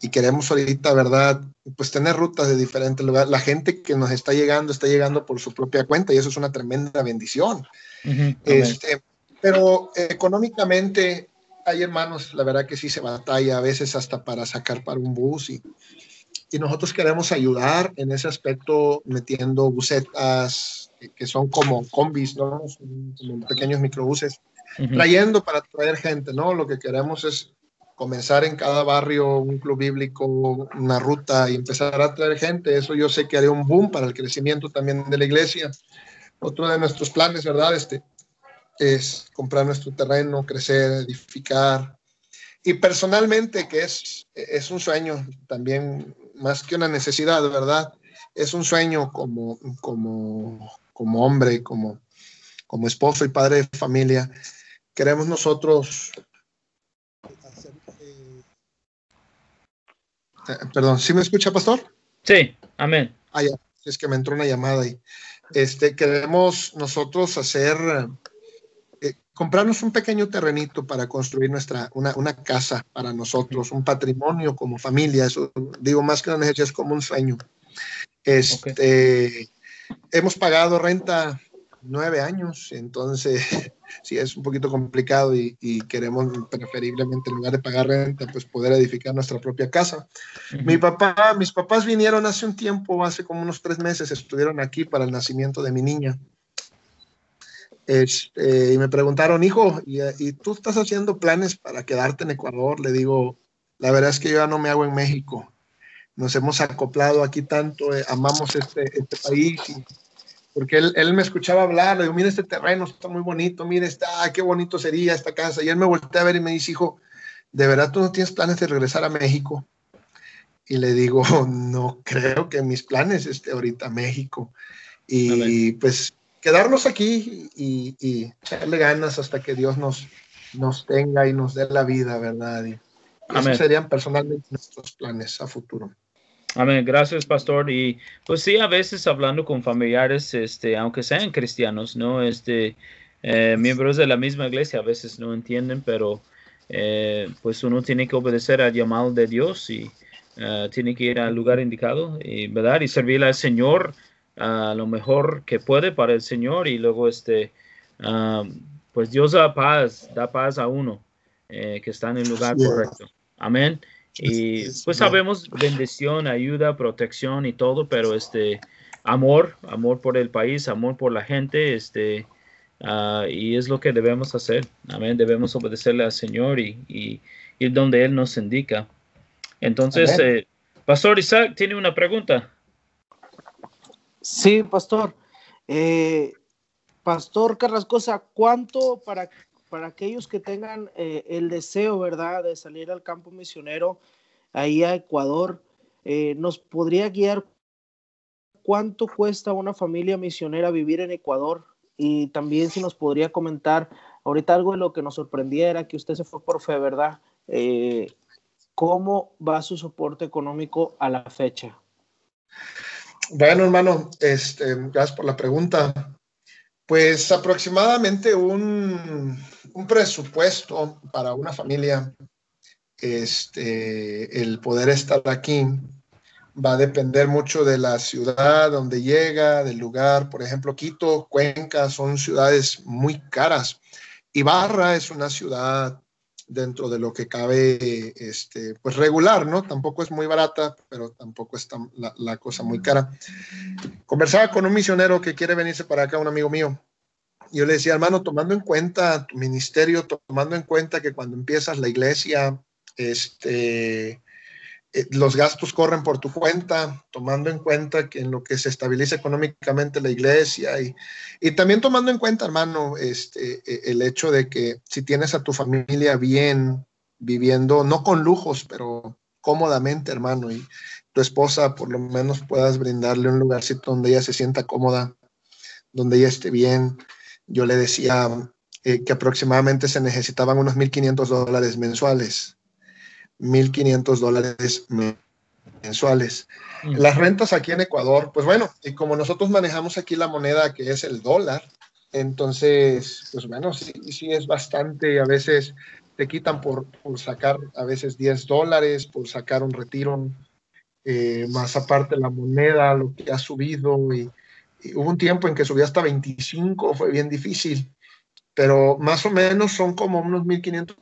y queremos ahorita, ¿verdad? Pues tener rutas de diferentes lugares. La gente que nos está llegando está llegando por su propia cuenta y eso es una tremenda bendición. este, pero económicamente hay hermanos, la verdad que sí se batalla a veces hasta para sacar para un bus y, y nosotros queremos ayudar en ese aspecto metiendo busetas que son como combis, ¿no? como pequeños microbuses, trayendo para traer gente, ¿no? Lo que queremos es comenzar en cada barrio un club bíblico, una ruta y empezar a traer gente. Eso yo sé que haría un boom para el crecimiento también de la iglesia. Otro de nuestros planes, ¿verdad? Este, es comprar nuestro terreno, crecer, edificar. Y personalmente, que es, es un sueño también, más que una necesidad, ¿verdad? Es un sueño como, como, como hombre, como, como esposo y padre de familia. Queremos nosotros eh, perdón, ¿sí me escucha, pastor? Sí, amén. Ah, ya, es que me entró una llamada y este, queremos nosotros hacer comprarnos un pequeño terrenito para construir nuestra, una, una, casa para nosotros, un patrimonio como familia, eso digo más que una necesidad, es como un sueño. Este, Hemos pagado renta nueve años, entonces sí es un poquito complicado y, y, queremos preferiblemente en lugar de pagar renta, pues poder edificar nuestra propia casa. Mi papá, mis papás vinieron hace un tiempo, hace como unos tres meses, estuvieron aquí para el nacimiento de mi niña. Este, y me preguntaron, hijo, ¿y, tú estás haciendo planes para quedarte en Ecuador? Le digo, la verdad es que yo ya no me hago en México. Nos hemos acoplado aquí tanto, eh, amamos este, este país. Porque él, él, me escuchaba hablar, le digo, mira este terreno, está muy bonito, mira, está, qué bonito sería esta casa. Y él me volteó a ver y me dice, hijo, ¿de verdad tú no tienes planes de regresar a México? Y le digo, no creo que mis planes esté ahorita México. Y pues quedarnos aquí y, echarle ganas hasta que Dios nos, nos tenga y nos dé la vida, ¿verdad? Y esos serían personalmente nuestros planes a futuro. Amén, gracias pastor. Y pues sí, a veces hablando con familiares, este, aunque sean cristianos, ¿no? Este, eh, miembros de la misma iglesia a veces no entienden, pero eh, pues uno tiene que obedecer al llamado de Dios y ah, tiene que ir al lugar indicado, y, ¿verdad? Y servir al Señor a lo mejor que puede para el Señor y luego este, ah, pues Dios da paz, da paz a uno eh, que está en el lugar correcto. Amén. Y pues sabemos bendición, ayuda, protección y todo, pero este amor, amor por el país, amor por la gente, este, uh, y es lo que debemos hacer. Amén. Debemos obedecerle al Señor y, ir donde Él nos indica. Entonces, eh, Pastor Isaac tiene una pregunta. Sí, Pastor. Eh, Pastor Carrascosa, ¿cuánto para para aquellos que tengan eh, el deseo, ¿verdad?, de salir al campo misionero ahí a Ecuador, eh, ¿nos podría guiar cuánto cuesta una familia misionera vivir en Ecuador? Y también si nos podría comentar ahorita algo de lo que nos sorprendiera, que usted se fue por fe, ¿verdad? Eh, ¿Cómo va su soporte económico a la fecha? Bueno, hermano, este, gracias por la pregunta. Pues aproximadamente un, presupuesto para una familia, este, el poder estar aquí va a depender mucho de la ciudad donde llega, del lugar. Por ejemplo, Quito, Cuenca son ciudades muy caras. Ibarra es una ciudad dentro de lo que cabe, este, pues regular, ¿no? Tampoco es muy barata, pero tampoco está la, la, cosa muy cara. Conversaba con un misionero que quiere venirse para acá, un amigo mío. Yo le decía, hermano, tomando en cuenta tu ministerio, tomando en cuenta que cuando empiezas la iglesia, este, eh, los gastos corren por tu cuenta, tomando en cuenta que en lo que se estabiliza económicamente la iglesia y, y también tomando en cuenta, hermano, este, e, el hecho de que si tienes a tu familia bien, viviendo, no con lujos, pero cómodamente, hermano, y tu esposa por lo menos puedas brindarle un lugarcito donde ella se sienta cómoda, donde ella esté bien. Yo le decía eh, que aproximadamente se necesitaban unos 1.500 dólares mensuales 1.500 dólares mensuales. Mm. Las rentas aquí en Ecuador, pues bueno, y como nosotros manejamos aquí la moneda que es el dólar, entonces, pues bueno, sí, sí es bastante, a veces te quitan por, por sacar a veces 10 dólares, por sacar un retiro, eh, más aparte la moneda, lo que ha subido, y, y hubo un tiempo en que subió hasta 25, fue bien difícil, pero más o menos son como unos 1.500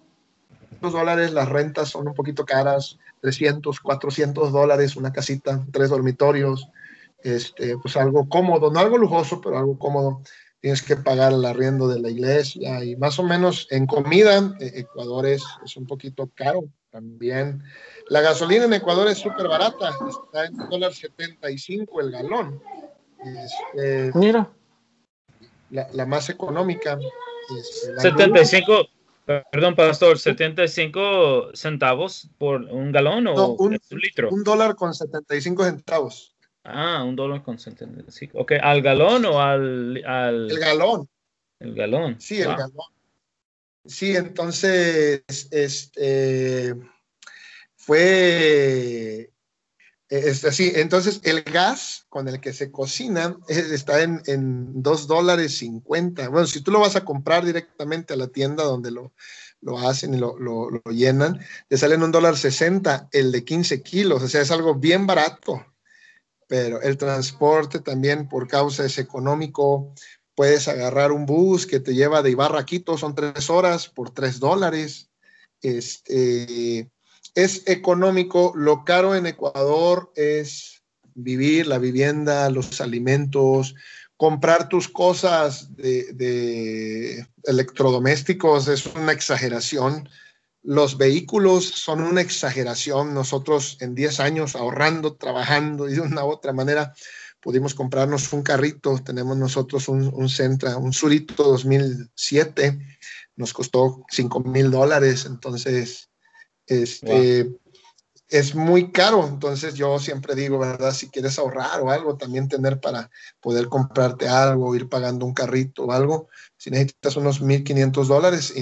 dólares, las rentas son un poquito caras, 300, 400 dólares, una casita, tres dormitorios, este, pues algo cómodo, no algo lujoso, pero algo cómodo. Tienes que pagar el arriendo de la iglesia y más o menos en comida, Ecuador es, es un poquito caro también. La gasolina en Ecuador es súper barata, está en dólar 75 el galón. Este, Mira. La, la, más económica. Este, 75, Perdón, pastor, 75 centavos por un galón o un, litro? Un dólar con 75 centavos. Ah, un dólar con 75. Ok, ¿al galón o al, al... El galón. El galón. Sí, el galón. Sí, entonces, este, fue es así, entonces el gas con el que se cocina está en, en 2 dólares 50. Bueno, si tú lo vas a comprar directamente a la tienda donde lo, lo hacen y lo, lo, llenan, te salen un dólar 60 el de 15 kilos, o sea, es algo bien barato. Pero el transporte también por causa es económico. Puedes agarrar un bus que te lleva de Ibarra a son tres horas por 3 dólares. Este, es económico. Lo caro en Ecuador es vivir, la vivienda, los alimentos, comprar tus cosas de, electrodomésticos es una exageración. Los vehículos son una exageración. Nosotros en 10 años ahorrando, trabajando y de una u otra manera pudimos comprarnos un carrito. Tenemos nosotros un, un Centra, un Surito 2007. Nos costó 5 mil dólares. Entonces, este, Es muy caro, entonces yo siempre digo, ¿verdad? Si quieres ahorrar o algo, también tener para poder comprarte algo, ir pagando un carrito o algo, si necesitas unos 1.500 dólares,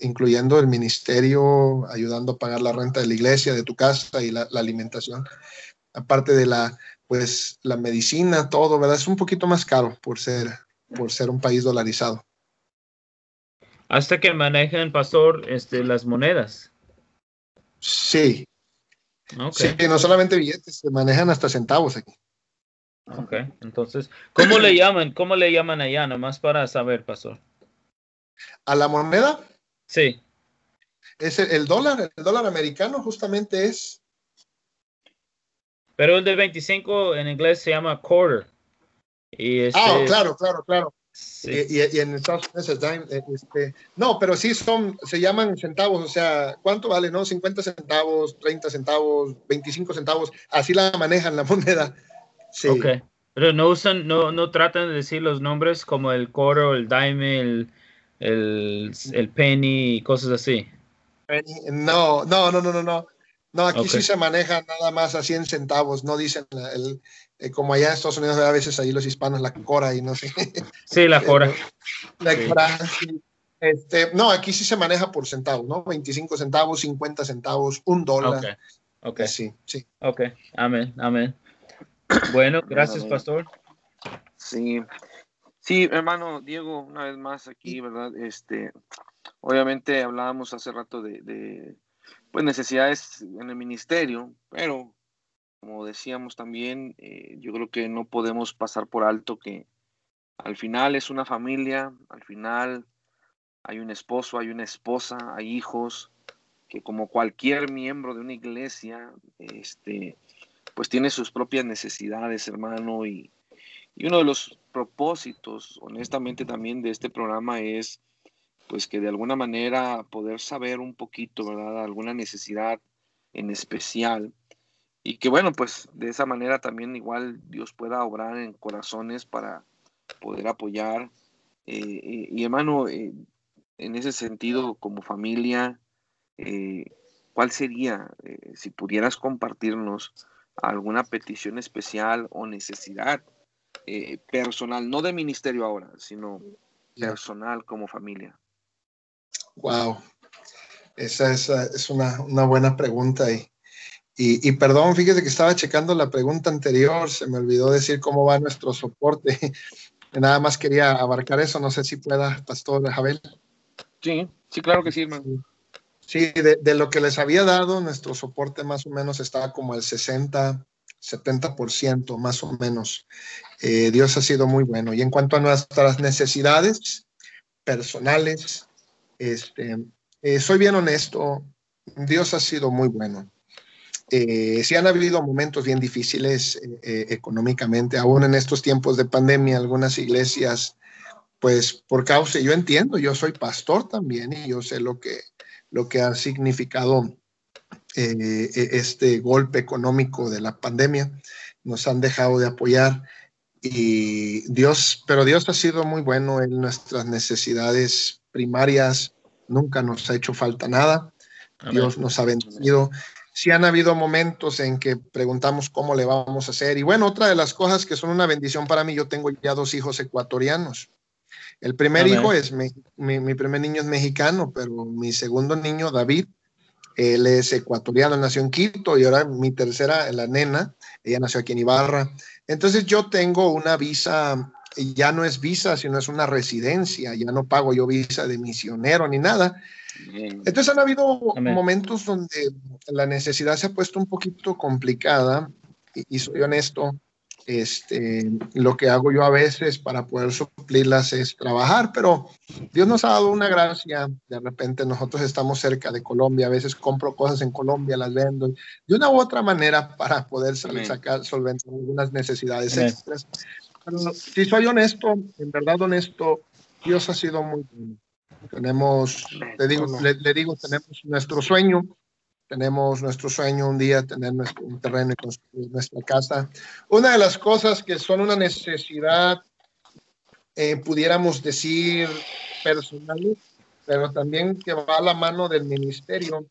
incluyendo el ministerio, ayudando a pagar la renta de la iglesia, de tu casa y la, la alimentación, aparte de la, pues, la medicina, todo, ¿verdad? Es un poquito más caro por ser, por ser un país dolarizado. hasta que manejen, pastor, este, las monedas. Sí. Sí, no solamente billetes, se manejan hasta centavos aquí. Ok, entonces, ¿cómo le llaman? ¿Cómo le llaman allá? Nomás para saber, pastor. ¿A la moneda? Sí. Es el, dólar, el dólar americano justamente es. Pero el de 25 en inglés se llama quarter. Y este... Ah, claro, claro, claro. Y, en Estados Unidos eh, este, no, pero sí son, se llaman centavos, o sea, ¿cuánto vale, no? 50 centavos, 30 centavos, 25 centavos, así la manejan la moneda. Sí. Ok, pero no usan, no, no tratan de decir los nombres como el coro, el dime, el, el, el penny y cosas así. No, no, no, no, no, no. No, aquí sí se maneja nada más a 100 centavos, no dicen el, eh, como allá en Estados Unidos a veces ahí los hispanos la cora y no sé. Sí, la cora. la cora, Este, no, aquí sí se maneja por centavos, ¿no? 25 centavos, 50 centavos, un dólar. Ok, Sí, sí. Ok, amén, amén. Bueno, gracias, pastor. Sí, sí, hermano Diego, una vez más aquí, ¿verdad? Este, obviamente hablábamos hace rato de pues necesidades en el ministerio, pero como decíamos también, eh, yo creo que no podemos pasar por alto que al final es una familia, al final hay un esposo, hay una esposa, hay hijos, que como cualquier miembro de una iglesia, este, pues tiene sus propias necesidades, hermano, y, y uno de los propósitos, honestamente, también de este programa es pues que de alguna manera poder saber un poquito, ¿verdad? Alguna necesidad en especial. Y que bueno, pues de esa manera también igual Dios pueda obrar en corazones para poder apoyar. Eh, eh, y hermano, eh, en ese sentido, como familia, ¿cuál sería, si pudieras compartirnos alguna petición especial o necesidad personal, no de ministerio ahora, sino personal como familia? Wow, esa, es una, buena pregunta. Y, y, perdón, fíjese que estaba checando la pregunta anterior, se me olvidó decir cómo va nuestro soporte. Nada más quería abarcar eso, no sé si pueda, Pastor Javel. Sí, sí, claro que sí, hermano. Sí, de, lo que les había dado, nuestro soporte más o menos estaba como el 60, 70% más o menos. Eh, Dios ha sido muy bueno. Y en cuanto a nuestras necesidades personales, este, eh, soy bien honesto, Dios ha sido muy bueno. Eh, sí han habido momentos bien difíciles eh, económicamente, aún en estos tiempos de pandemia, algunas iglesias, pues por causa, yo entiendo, yo soy pastor también y yo sé lo que, lo que ha significado e, este golpe económico de la pandemia, nos han dejado de apoyar y Dios, pero Dios ha sido muy bueno en nuestras necesidades primarias, nunca nos ha hecho falta nada. Dios nos ha bendecido. Sí han habido momentos en que preguntamos cómo le vamos a hacer. Y bueno, otra de las cosas que son una bendición para mí, yo tengo ya dos hijos ecuatorianos. El primer hijo es, mi, mi, primer niño es mexicano, pero mi segundo niño, David, él es ecuatoriano, nació en Quito y ahora mi tercera, la nena, ella nació aquí en Ibarra. Entonces yo tengo una visa ya no es visa, sino es una residencia, ya no pago yo visa de misionero ni nada. Entonces han habido momentos donde la necesidad se ha puesto un poquito complicada y, soy honesto, este, lo que hago yo a veces para poder suplirlas es trabajar, pero Dios nos ha dado una gracia. De repente nosotros estamos cerca de Colombia, a veces compro cosas en Colombia, las vendo de una u otra manera para poder sacar, solventar algunas necesidades extras si soy honesto, en verdad honesto, Dios ha sido muy bueno. Tenemos, le digo, le, digo, tenemos nuestro sueño, tenemos nuestro sueño un día tener nuestro un terreno y construir nuestra casa. Una de las cosas que son una necesidad, eh, pudiéramos decir, personal, pero también que va a la mano del ministerio,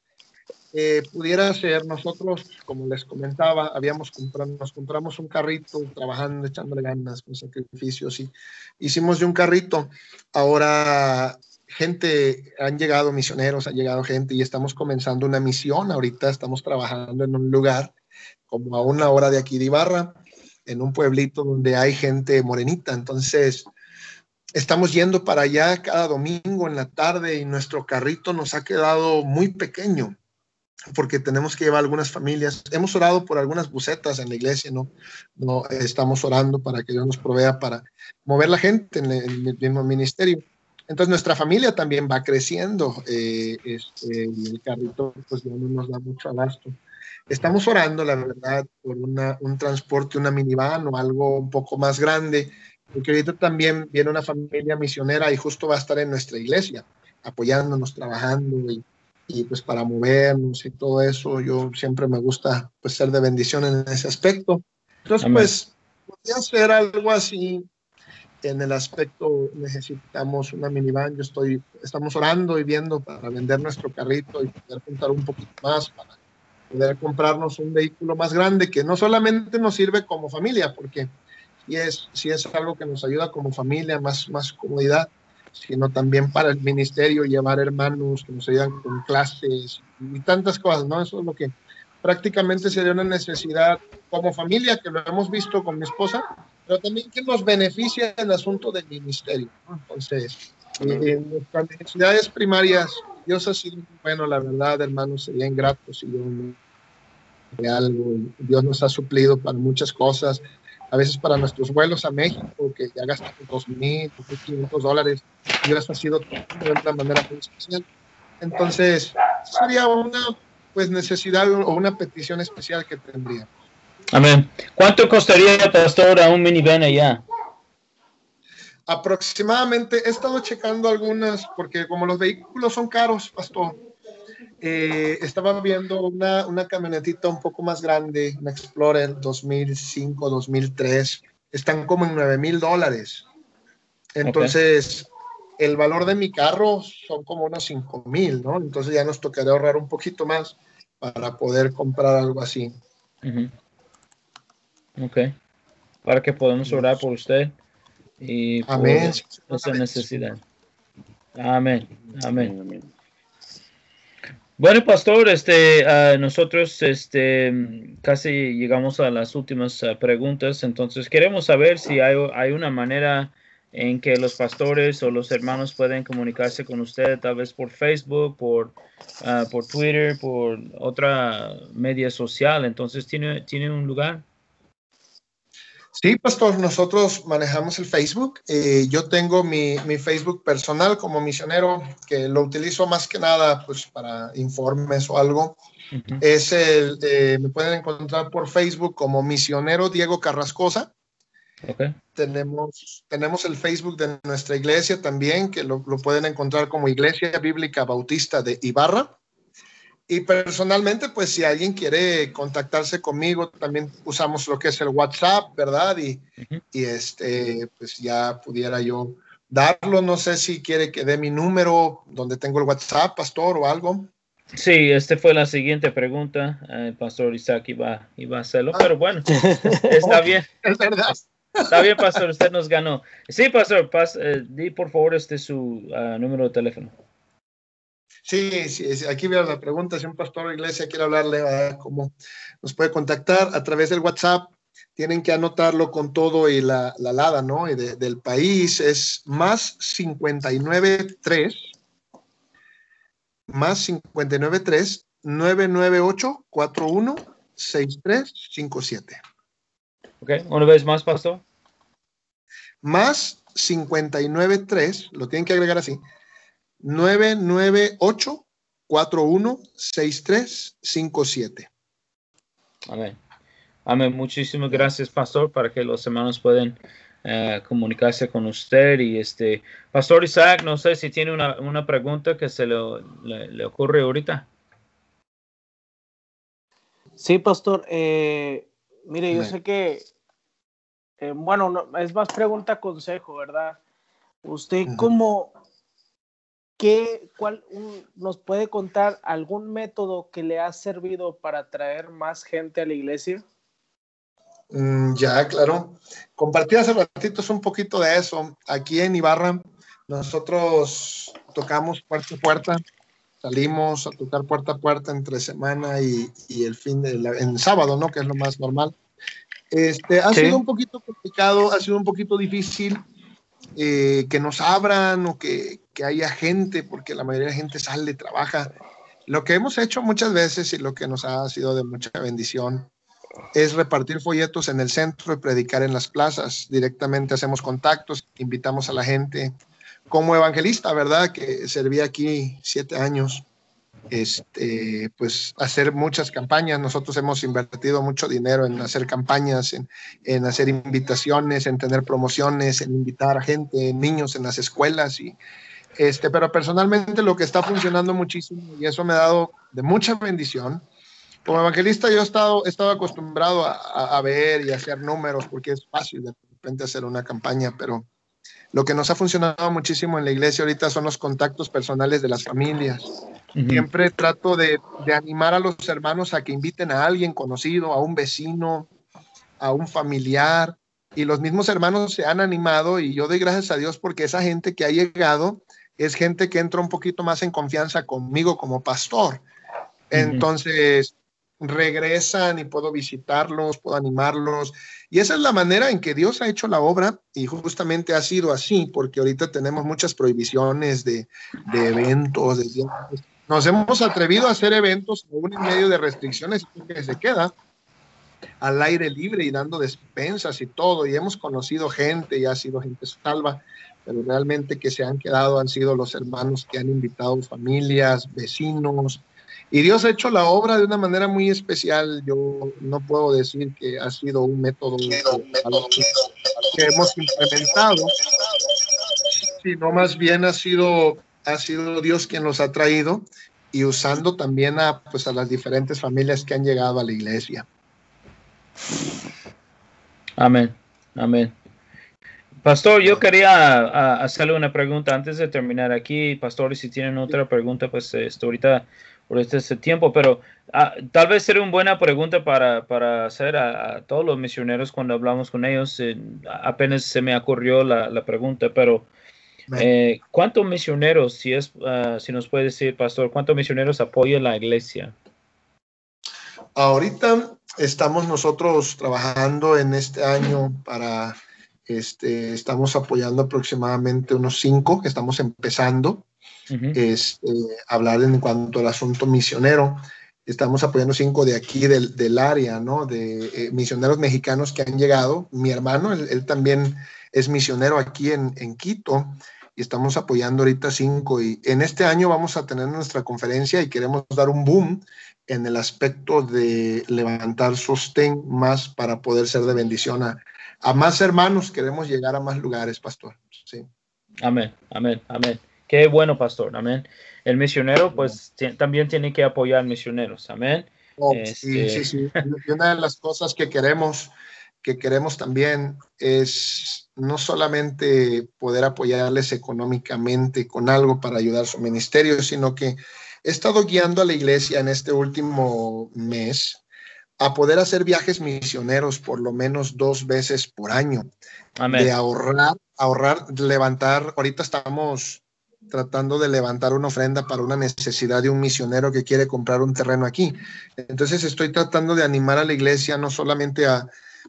eh, pudiera ser nosotros, como les comentaba, habíamos comprado, nos compramos un carrito, trabajando, echándole ganas, con sacrificios, y hicimos de un carrito. Ahora, gente, han llegado misioneros, ha llegado gente y estamos comenzando una misión. Ahorita estamos trabajando en un lugar como a una hora de aquí de Ibarra, en un pueblito donde hay gente morenita. Entonces, estamos yendo para allá cada domingo en la tarde y nuestro carrito nos ha quedado muy pequeño porque tenemos que llevar algunas familias. Hemos orado por algunas bucetas en la iglesia, ¿no? no estamos orando para que Dios nos provea para mover la gente en el, mismo ministerio. Entonces nuestra familia también va creciendo eh, este, el carrito pues ya no nos da mucho abasto. Estamos orando, la verdad, por una, un transporte, una minivan o algo un poco más grande, porque ahorita también viene una familia misionera y justo va a estar en nuestra iglesia, apoyándonos, trabajando y y pues para movernos y todo eso, yo siempre me gusta pues ser de bendición en ese aspecto. Entonces, pues, podría ser algo así en el aspecto, necesitamos una minivan, yo estoy, estamos orando y viendo para vender nuestro carrito y poder juntar un poquito más para poder comprarnos un vehículo más grande que no solamente nos sirve como familia, porque si es, si es algo que nos ayuda como familia, más, más comodidad, sino también para el ministerio, llevar hermanos que nos ayudan con clases y tantas cosas, ¿no? Eso es lo que prácticamente sería una necesidad como familia, que lo hemos visto con mi esposa, pero también que nos beneficia el asunto del ministerio. Entonces, eh, en nuestras necesidades primarias, Dios ha sido bueno, la verdad, hermanos, sería ingrato si yo no de algo. Dios nos ha suplido para muchas cosas a veces para nuestros vuelos a México, que ya gastan 2.000, 2.500 dólares, y eso ha sido de una manera muy especial. Entonces, sería una pues necesidad o una petición especial que tendría. Amén. ¿Cuánto costaría, pastor, a un minivan allá? Aproximadamente, he estado checando algunas, porque como los vehículos son caros, pastor, eh, estaba viendo una, una, camionetita un poco más grande, una Explorer 2005, 2003. Están como en 9 mil dólares. Entonces, el valor de mi carro son como unos 5 mil, ¿no? Entonces ya nos tocaría ahorrar un poquito más para poder comprar algo así. Ok. Para que podamos orar por usted y por Amén. esa necesidad. Amén. Amén. Amén. Bueno, pastor, este, nosotros este, casi llegamos a las últimas uh, preguntas, entonces queremos saber si hay, hay, una manera en que los pastores o los hermanos pueden comunicarse con usted, tal vez por Facebook, por, uh, por Twitter, por otra media social, entonces tiene, tiene un lugar. Sí, pastor, nosotros manejamos el Facebook. Eh, yo tengo mi, mi, Facebook personal como misionero, que lo utilizo más que nada pues, para informes o algo. Es el, eh, me pueden encontrar por Facebook como misionero Diego Carrascosa. Okay. Tenemos, tenemos el Facebook de nuestra iglesia también, que lo, lo pueden encontrar como Iglesia Bíblica Bautista de Ibarra. Y personalmente, pues si alguien quiere contactarse conmigo, también usamos lo que es el WhatsApp, ¿verdad? Y, y este, pues ya pudiera yo darlo. No sé si quiere que dé mi número donde tengo el WhatsApp, pastor, o algo. Sí, esta fue la siguiente pregunta. El pastor Isaac iba, iba a hacerlo, ah. pero bueno, está bien. Es verdad. Está bien, pastor, usted nos ganó. Sí, pastor, eh, di por favor este su ah, número de teléfono. Sí, sí, aquí veo la pregunta, si un pastor de iglesia quiere hablarle, a cómo nos puede contactar a través del WhatsApp. Tienen que anotarlo con todo y la, la LADA, ¿no? Y del país es más 593, más 593, 998 41 6357. Ok, una vez más, pastor. Más 593, lo tienen que agregar así, 998-416357. Amén. Amén. Muchísimas gracias, pastor, para que los hermanos puedan eh, comunicarse con usted. Y este, Pastor Isaac, no sé si tiene una, pregunta que se le, ocurre ahorita. Sí, pastor. Eh, mire, yo sé que, eh, bueno, es más pregunta consejo, ¿verdad? Usted como, ¿Qué, cuál, ¿Nos puede contar algún método que le ha servido para atraer más gente a la iglesia? Mm, ya, claro. Compartí hace ratitos un poquito de eso. Aquí en Ibarra, nosotros tocamos puerta a puerta, salimos a tocar puerta a puerta entre semana y, y el fin de la, en sábado, ¿no? Que es lo más normal. Este, ha sido un poquito complicado, ha sido un poquito difícil eh, que nos abran o que, que haya gente, porque la mayoría de la gente sale, trabaja. Lo que hemos hecho muchas veces y lo que nos ha sido de mucha bendición es repartir folletos en el centro y predicar en las plazas. Directamente hacemos contactos, invitamos a la gente. Como evangelista, ¿verdad? Que serví aquí siete años, este, pues hacer muchas campañas. Nosotros hemos invertido mucho dinero en hacer campañas, en, hacer invitaciones, en tener promociones, en invitar a gente, niños en las escuelas y, este, pero personalmente lo que está funcionando muchísimo y eso me ha dado de mucha bendición como evangelista yo he estado acostumbrado a, a, ver y a hacer números porque es fácil de repente hacer una campaña, pero lo que nos ha funcionado muchísimo en la iglesia ahorita son los contactos personales de las familias. Siempre trato de, de, animar a los hermanos a que inviten a alguien conocido, a un vecino, a un familiar. Y los mismos hermanos se han animado y yo doy gracias a Dios porque esa gente que ha llegado es gente que entra un poquito más en confianza conmigo como pastor. Entonces, regresan y puedo visitarlos, puedo animarlos. Y esa es la manera en que Dios ha hecho la obra y justamente ha sido así, porque ahorita tenemos muchas prohibiciones de, de eventos. De, nos hemos atrevido a hacer eventos aún en medio de restricciones que se queda al aire libre y dando despensas y todo. Y hemos conocido gente y ha sido gente salva, pero realmente que se han quedado han sido los hermanos que han invitado familias, vecinos, y Dios ha hecho la obra de una manera muy especial. Yo no puedo decir que ha sido un método, que, hemos implementado, sino más bien ha sido, ha sido Dios quien los ha traído y usando también a, pues, a las diferentes familias que han llegado a la iglesia. Amén, amén. Pastor, yo quería hacerle una pregunta antes de terminar aquí. Pastor, si tienen otra pregunta, pues esto ahorita por este, este, tiempo, pero ah, tal vez sería una buena pregunta para, para hacer a, todos los misioneros cuando hablamos con ellos. apenas se me ocurrió la, la pregunta, pero eh, ¿cuántos misioneros, si, es, uh, si nos puede decir, pastor, cuántos misioneros apoya la iglesia? Ahorita estamos nosotros trabajando en este año para, este, estamos apoyando aproximadamente unos cinco que estamos empezando es, este, hablar en cuanto al asunto misionero. Estamos apoyando cinco de aquí del, del área, ¿no? De eh, misioneros mexicanos que han llegado. Mi hermano, él, también es misionero aquí en, en, Quito y estamos apoyando ahorita cinco. Y en este año vamos a tener nuestra conferencia y queremos dar un boom en el aspecto de levantar sostén más para poder ser de bendición a, a más hermanos. Queremos llegar a más lugares, pastor. Sí. Amén, amén, amén. Qué bueno, pastor. Amén. El misionero, pues, también tiene que apoyar misioneros. Amén. Oh, sí, este, sí, sí. Y una de las cosas que queremos, que queremos también es no solamente poder apoyarles económicamente con algo para ayudar su ministerio, sino que he estado guiando a la iglesia en este último mes a poder hacer viajes misioneros por lo menos dos veces por año. Amén. De ahorrar, ahorrar, levantar. Ahorita estamos tratando de levantar una ofrenda para una necesidad de un misionero que quiere comprar un terreno aquí. Entonces estoy tratando de animar a la iglesia no solamente a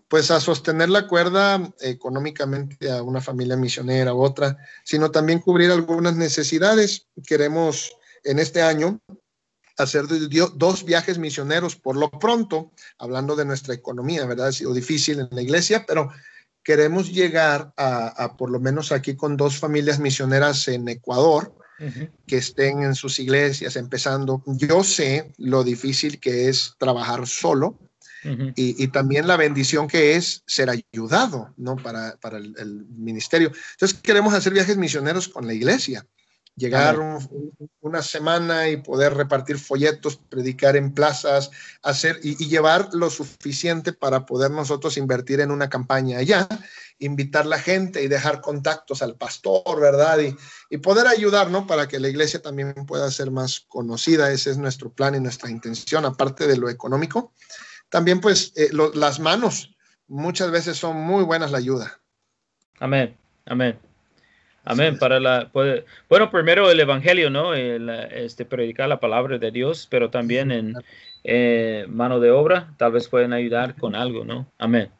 pues a sostener la cuerda económicamente a una familia misionera u otra, sino también cubrir algunas necesidades. Queremos en este año hacer dos viajes misioneros por lo pronto, hablando de nuestra economía, ¿verdad? Ha sido difícil en la iglesia, pero queremos llegar a, por lo menos aquí con dos familias misioneras en Ecuador que estén en sus iglesias empezando. Yo sé lo difícil que es trabajar solo y, también la bendición que es ser ayudado, ¿no? Para, para el, el, ministerio. Entonces queremos hacer viajes misioneros con la iglesia llegar una semana y poder repartir folletos, predicar en plazas, hacer y, llevar lo suficiente para poder nosotros invertir en una campaña allá, invitar la gente y dejar contactos al pastor, ¿verdad? Y, y poder ayudar, ¿no? Para que la iglesia también pueda ser más conocida. Ese es nuestro plan y nuestra intención, aparte de lo económico. También, pues, eh, las manos muchas veces son muy buenas la ayuda. Amén, amén. Amén. Para la, bueno, primero el Evangelio, ¿no? este, predicar la palabra de Dios, pero también en eh, mano de obra, tal vez pueden ayudar con algo, ¿no? Amén.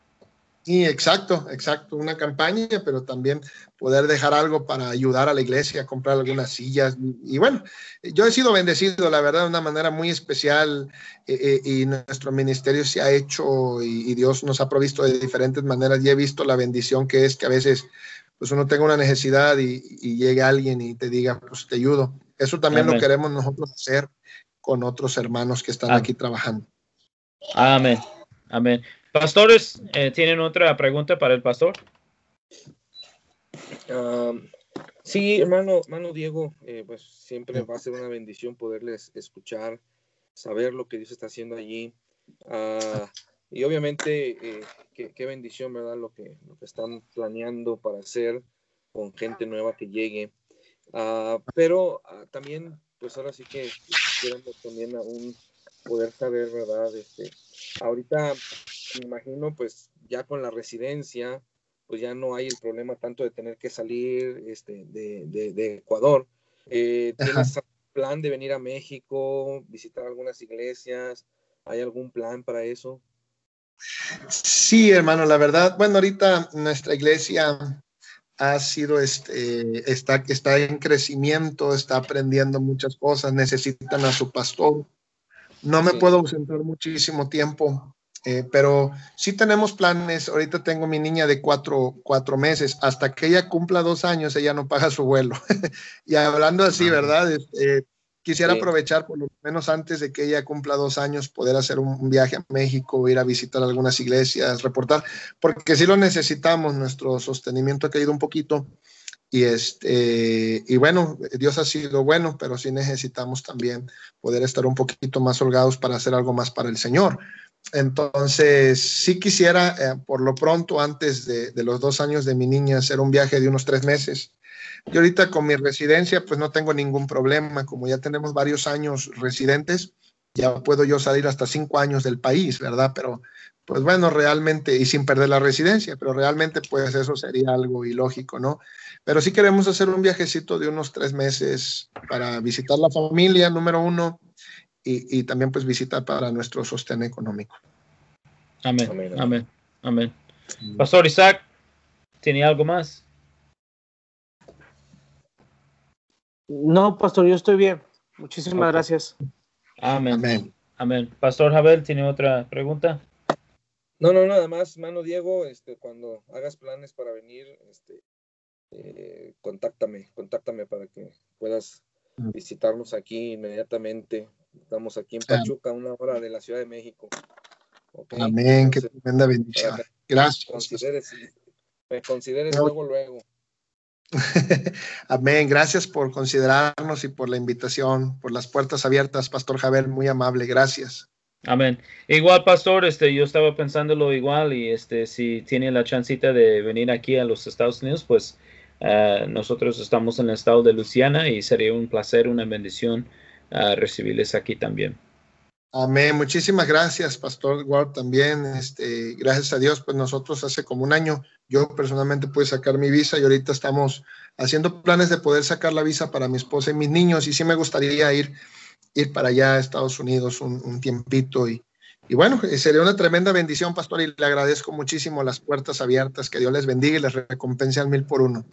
Y exacto, exacto, una campaña, pero también poder dejar algo para ayudar a la iglesia, comprar algunas sillas. Y, bueno, yo he sido bendecido, la verdad, de una manera muy especial eh, eh, y nuestro ministerio se ha hecho y, Dios nos ha provisto de diferentes maneras y he visto la bendición que es que a veces pues uno tenga una necesidad y, llegue alguien y te diga, pues te ayudo. Eso también lo queremos nosotros hacer con otros hermanos que están aquí trabajando. Amén. Amén. Pastores, eh, ¿tienen otra pregunta para el pastor? Ah, sí, hermano, hermano Diego, eh, pues siempre va a ser una bendición poderles escuchar, saber lo que Dios está haciendo allí. Ah, y obviamente, eh, qué, bendición, ¿verdad? Lo que, lo que están planeando para hacer con gente nueva que llegue. Ah, pero también, pues ahora sí que queremos también aún poder saber, ¿verdad? Este, ahorita me imagino, pues ya con la residencia, pues ya no hay el problema tanto de tener que salir este, de, Ecuador. Eh, ¿Tienes plan de venir a México, visitar algunas iglesias? ¿Hay algún plan para eso? Sí, hermano, la verdad, bueno, ahorita nuestra iglesia ha sido, este, está, está en crecimiento, está aprendiendo muchas cosas, necesitan a su pastor. No me puedo ausentar muchísimo tiempo eh, pero sí tenemos planes. Ahorita tengo mi niña de cuatro, cuatro, meses. Hasta que ella cumpla dos años, ella no paga su vuelo. y hablando así, ¿verdad? Eh, quisiera aprovechar, por lo menos antes de que ella cumpla dos años, poder hacer un, viaje a México, ir a visitar algunas iglesias, reportar, porque sí lo necesitamos. Nuestro sostenimiento ha caído un poquito. Y, este, y bueno, Dios ha sido bueno, pero sí necesitamos también poder estar un poquito más holgados para hacer algo más para el Señor. Entonces, sí quisiera, eh, por lo pronto, antes de, los dos años de mi niña, hacer un viaje de unos tres meses. Y ahorita con mi residencia, pues no tengo ningún problema. Como ya tenemos varios años residentes, ya puedo yo salir hasta cinco años del país, ¿verdad? Pero, pues bueno, realmente, y sin perder la residencia, pero realmente, pues eso sería algo ilógico, ¿no? Pero sí queremos hacer un viajecito de unos tres meses para visitar la familia, número uno, y, también pues visitar para nuestro sostén económico. Amén, amén, amén. Pastor Isaac, ¿tiene algo más? No, pastor, yo estoy bien. Muchísimas gracias. Amén. amén. Pastor Jabel, ¿tiene otra pregunta? No, no, nada más, mano Diego, este, cuando hagas planes para venir, este, eh, contáctame, contáctame para que puedas visitarnos aquí inmediatamente. Estamos aquí en Pachuca, una hora de la Ciudad de México. Amén, qué tremenda bendición. Gracias. me consideres luego, luego. Amén. Gracias por considerarnos y por la invitación, por las puertas abiertas, Pastor Javier, muy amable. Gracias. Amén. Igual, pastor, este, yo estaba pensándolo igual y este, si tiene la chancita de venir aquí a los Estados Unidos, pues eh, nosotros estamos en el estado de Luciana y sería un placer, una bendición a recibirles aquí también. Amén. Muchísimas gracias, Pastor Ward, también. Este, gracias a Dios, pues nosotros hace como un año, yo personalmente pude sacar mi visa y ahorita estamos haciendo planes de poder sacar la visa para mi esposa y mis niños. Y sí me gustaría ir, ir para allá a Estados Unidos un, tiempito. Y, y bueno, eh, sería una tremenda bendición, Pastor, y le agradezco muchísimo las puertas abiertas. Que Dios les bendiga y les recompense al mil por uno.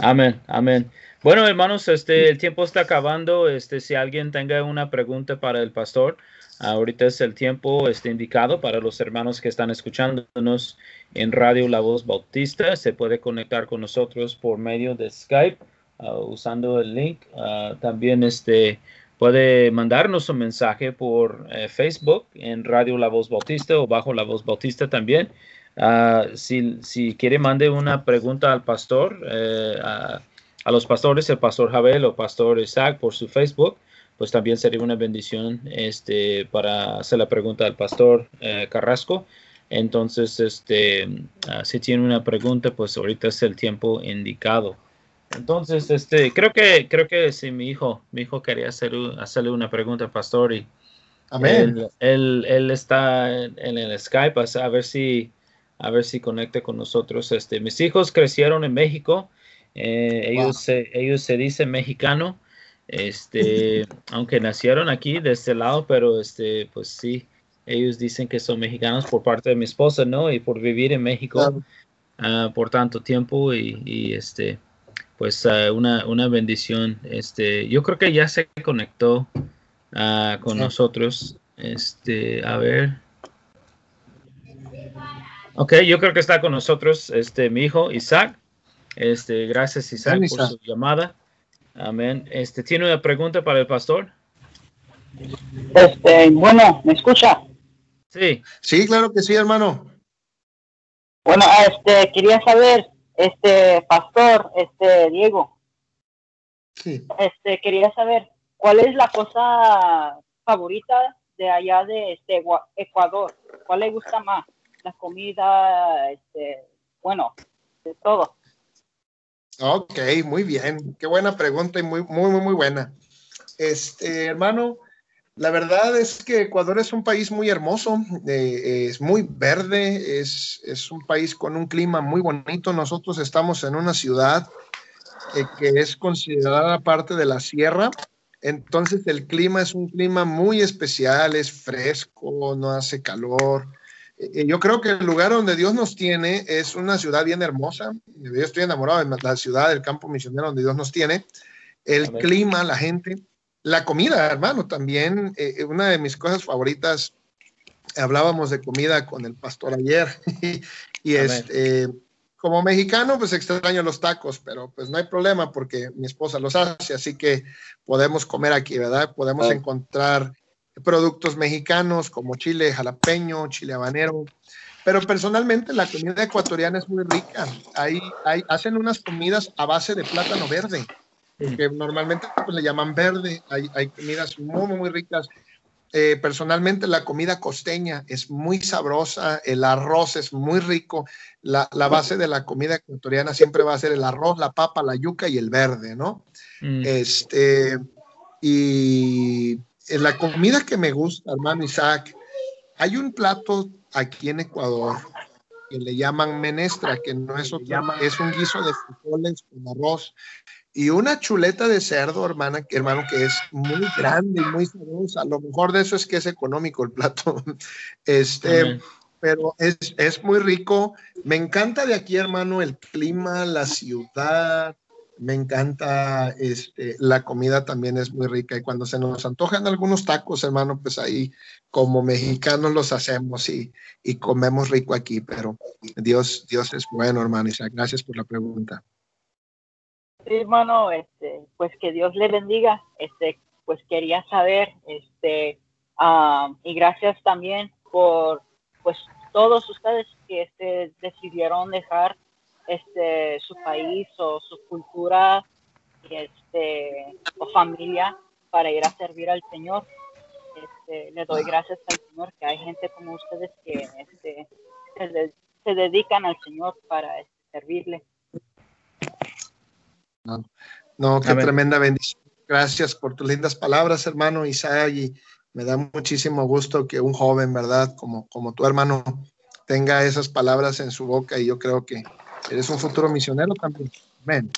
Amén, amén. Bueno, hermanos, este, el tiempo está acabando. Este, si alguien tenga una pregunta para el pastor, ahorita es el tiempo este, indicado para los hermanos que están escuchándonos en Radio La Voz Bautista. Se puede conectar con nosotros por medio de Skype uh, usando el link. Uh, también este, puede mandarnos un mensaje por eh, Facebook en Radio La Voz Bautista o bajo La Voz Bautista también. Uh, si, si, quiere, mande una pregunta al pastor. A los pastores, el pastor Javel o pastor Isaac por su Facebook, pues también sería una bendición este, para hacer la pregunta al pastor eh, Carrasco. Entonces, este, ah, si tiene una pregunta, pues ahorita es el tiempo indicado. Entonces, este, creo que, creo que si mi hijo, mi hijo quería hacer, hacerle una pregunta al pastor y Amén. Él, él, está en, el Skype, a ver si, a ver si conecte con nosotros. Este, mis hijos crecieron en México eh, ellos, se, ellos se dicen mexicano, este, aunque nacieron aquí de este lado, pero este, pues sí, ellos dicen que son mexicanos por parte de mi esposa, ¿no? Y por vivir en México ah, por tanto tiempo y, este, pues ah, una, una, bendición. Este, yo creo que ya se conectó ah, con nosotros. Este, a ver. Ok, yo creo que está con nosotros este, mi hijo Isaac. Este, gracias Isaac, por su llamada. Amén. Este, ¿Tiene una pregunta para el pastor? Este, bueno, ¿me escucha? Sí. Sí, claro que sí, hermano. Bueno, este, quería saber, este, pastor, este, Diego. Sí. Este, quería saber, ¿cuál es la cosa favorita de allá de este Ecuador? ¿Cuál le gusta más? La comida, este, bueno, de todo. Ok, muy bien. Qué buena pregunta y muy, muy, muy, muy buena. Este, hermano, la verdad es que Ecuador es un país muy hermoso, eh, es muy verde, es, es, un país con un clima muy bonito. Nosotros estamos en una ciudad eh, que es considerada parte de la sierra, entonces el clima es un clima muy especial, es fresco, no hace calor. Eh, yo creo que el lugar donde Dios nos tiene es una ciudad bien hermosa. Yo estoy enamorado de la ciudad, del campo misionero donde Dios nos tiene. El clima, la gente la comida, hermano, también eh, eh, una de mis cosas favoritas, hablábamos de comida con el pastor ayer y este, como mexicano pues extraño los tacos, pero pues no hay problema porque mi esposa los hace, así que podemos comer aquí, ¿verdad? Podemos encontrar productos mexicanos como chile jalapeño, chile habanero, pero personalmente la comida ecuatoriana es muy rica. Ahí, hacen unas comidas a base de plátano verde que normalmente pues, le llaman verde. Hay, hay comidas muy, muy ricas. Eh, personalmente la comida costeña es muy sabrosa, el arroz es muy rico, la, la, base de la comida ecuatoriana siempre va a ser el arroz, la papa, la yuca y el verde, ¿no? Mm. Este, y la comida que me gusta, hermano Isaac, hay un plato aquí en Ecuador que le llaman menestra, que no es otro, es un guiso de frijoles con arroz y una chuleta de cerdo, hermana, hermano, que es muy grande y muy sabrosa. Lo mejor de eso es que es económico el plato. Este, pero es, es, muy rico. Me encanta de aquí, hermano, el clima, la ciudad. Me encanta este, la comida también es muy rica. Y cuando se nos antojan algunos tacos, hermano, pues ahí como mexicanos los hacemos y, y comemos rico aquí. Pero Dios, Dios es bueno, hermano Isaac. Gracias por la pregunta. Sí, hermano, este, pues que Dios le bendiga. Este, pues quería saber, este, y gracias también por, pues todos ustedes que este, decidieron dejar este, su país o su cultura este, o familia para ir a servir al Señor. Este, le doy gracias al Señor que hay gente como ustedes que este, se, dedican al Señor para este, servirle. No, qué tremenda bendición. Gracias por tus lindas palabras, hermano Isaac, y me da muchísimo gusto que un joven, ¿verdad? Como, como tu hermano tenga esas palabras en su boca y yo creo que eres un futuro misionero también. Amén.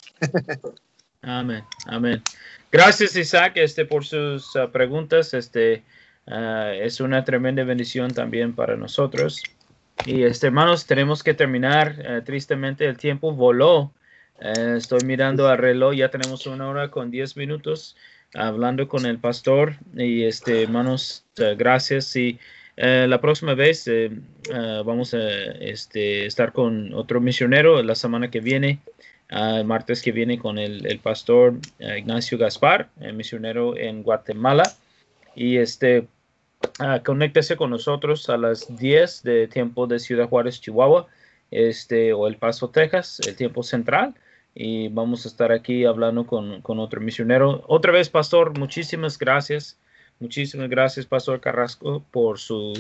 Amén, amén. Gracias Isaac este, por sus uh, preguntas. Este, uh, es una tremenda bendición también para nosotros. Y este, hermanos, tenemos que terminar. Uh, tristemente el tiempo voló. Estoy mirando al reloj, ya tenemos una hora con diez minutos hablando con el pastor y este hermanos, gracias y eh, la próxima vez vamos a este, estar con otro misionero la semana que viene, el martes que viene con el, el pastor Ignacio Gaspar, misionero en Guatemala y este conéctese con nosotros a las 10 de tiempo de Ciudad Juárez, Chihuahua, este, o El Paso, Texas, el tiempo central y vamos a estar aquí hablando con, con, otro misionero. Otra vez, pastor, muchísimas gracias. Muchísimas gracias, pastor Carrasco, por su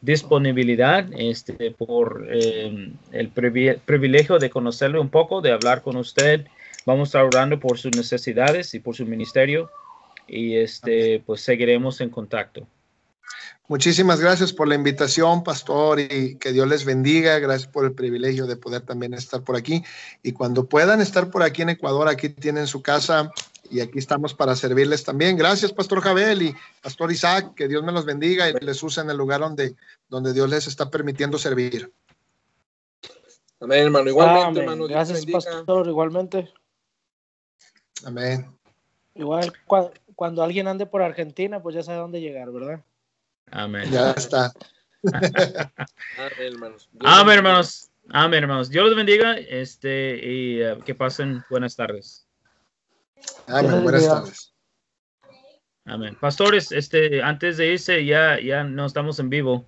disponibilidad, este, por em, el privilegio de conocerle un poco, de hablar con usted. Vamos a orando por sus necesidades y por su ministerio y este, pues seguiremos en contacto. Muchísimas gracias por la invitación, pastor, y que Dios les bendiga. Gracias por el privilegio de poder también estar por aquí. Y cuando puedan estar por aquí en Ecuador, aquí tienen su casa y aquí estamos para servirles también. Gracias, Pastor Jabel y Pastor Isaac, que Dios me los bendiga y les use en el lugar donde, donde Dios les está permitiendo servir. Amén, hermano. Igualmente, hermano. Gracias, Pastor. Igualmente. Amén. Igual, cuando, alguien ande por Argentina, pues ya sabe dónde llegar, ¿verdad? Amén. Ya está. Amén, hermanos. Amén, hermanos. Amén, hermanos. Dios los bendiga este, y eh, que pasen buenas tardes. Amén. Buenas tardes. Amén. Pastores, este, antes de irse, ya, ya no estamos en vivo.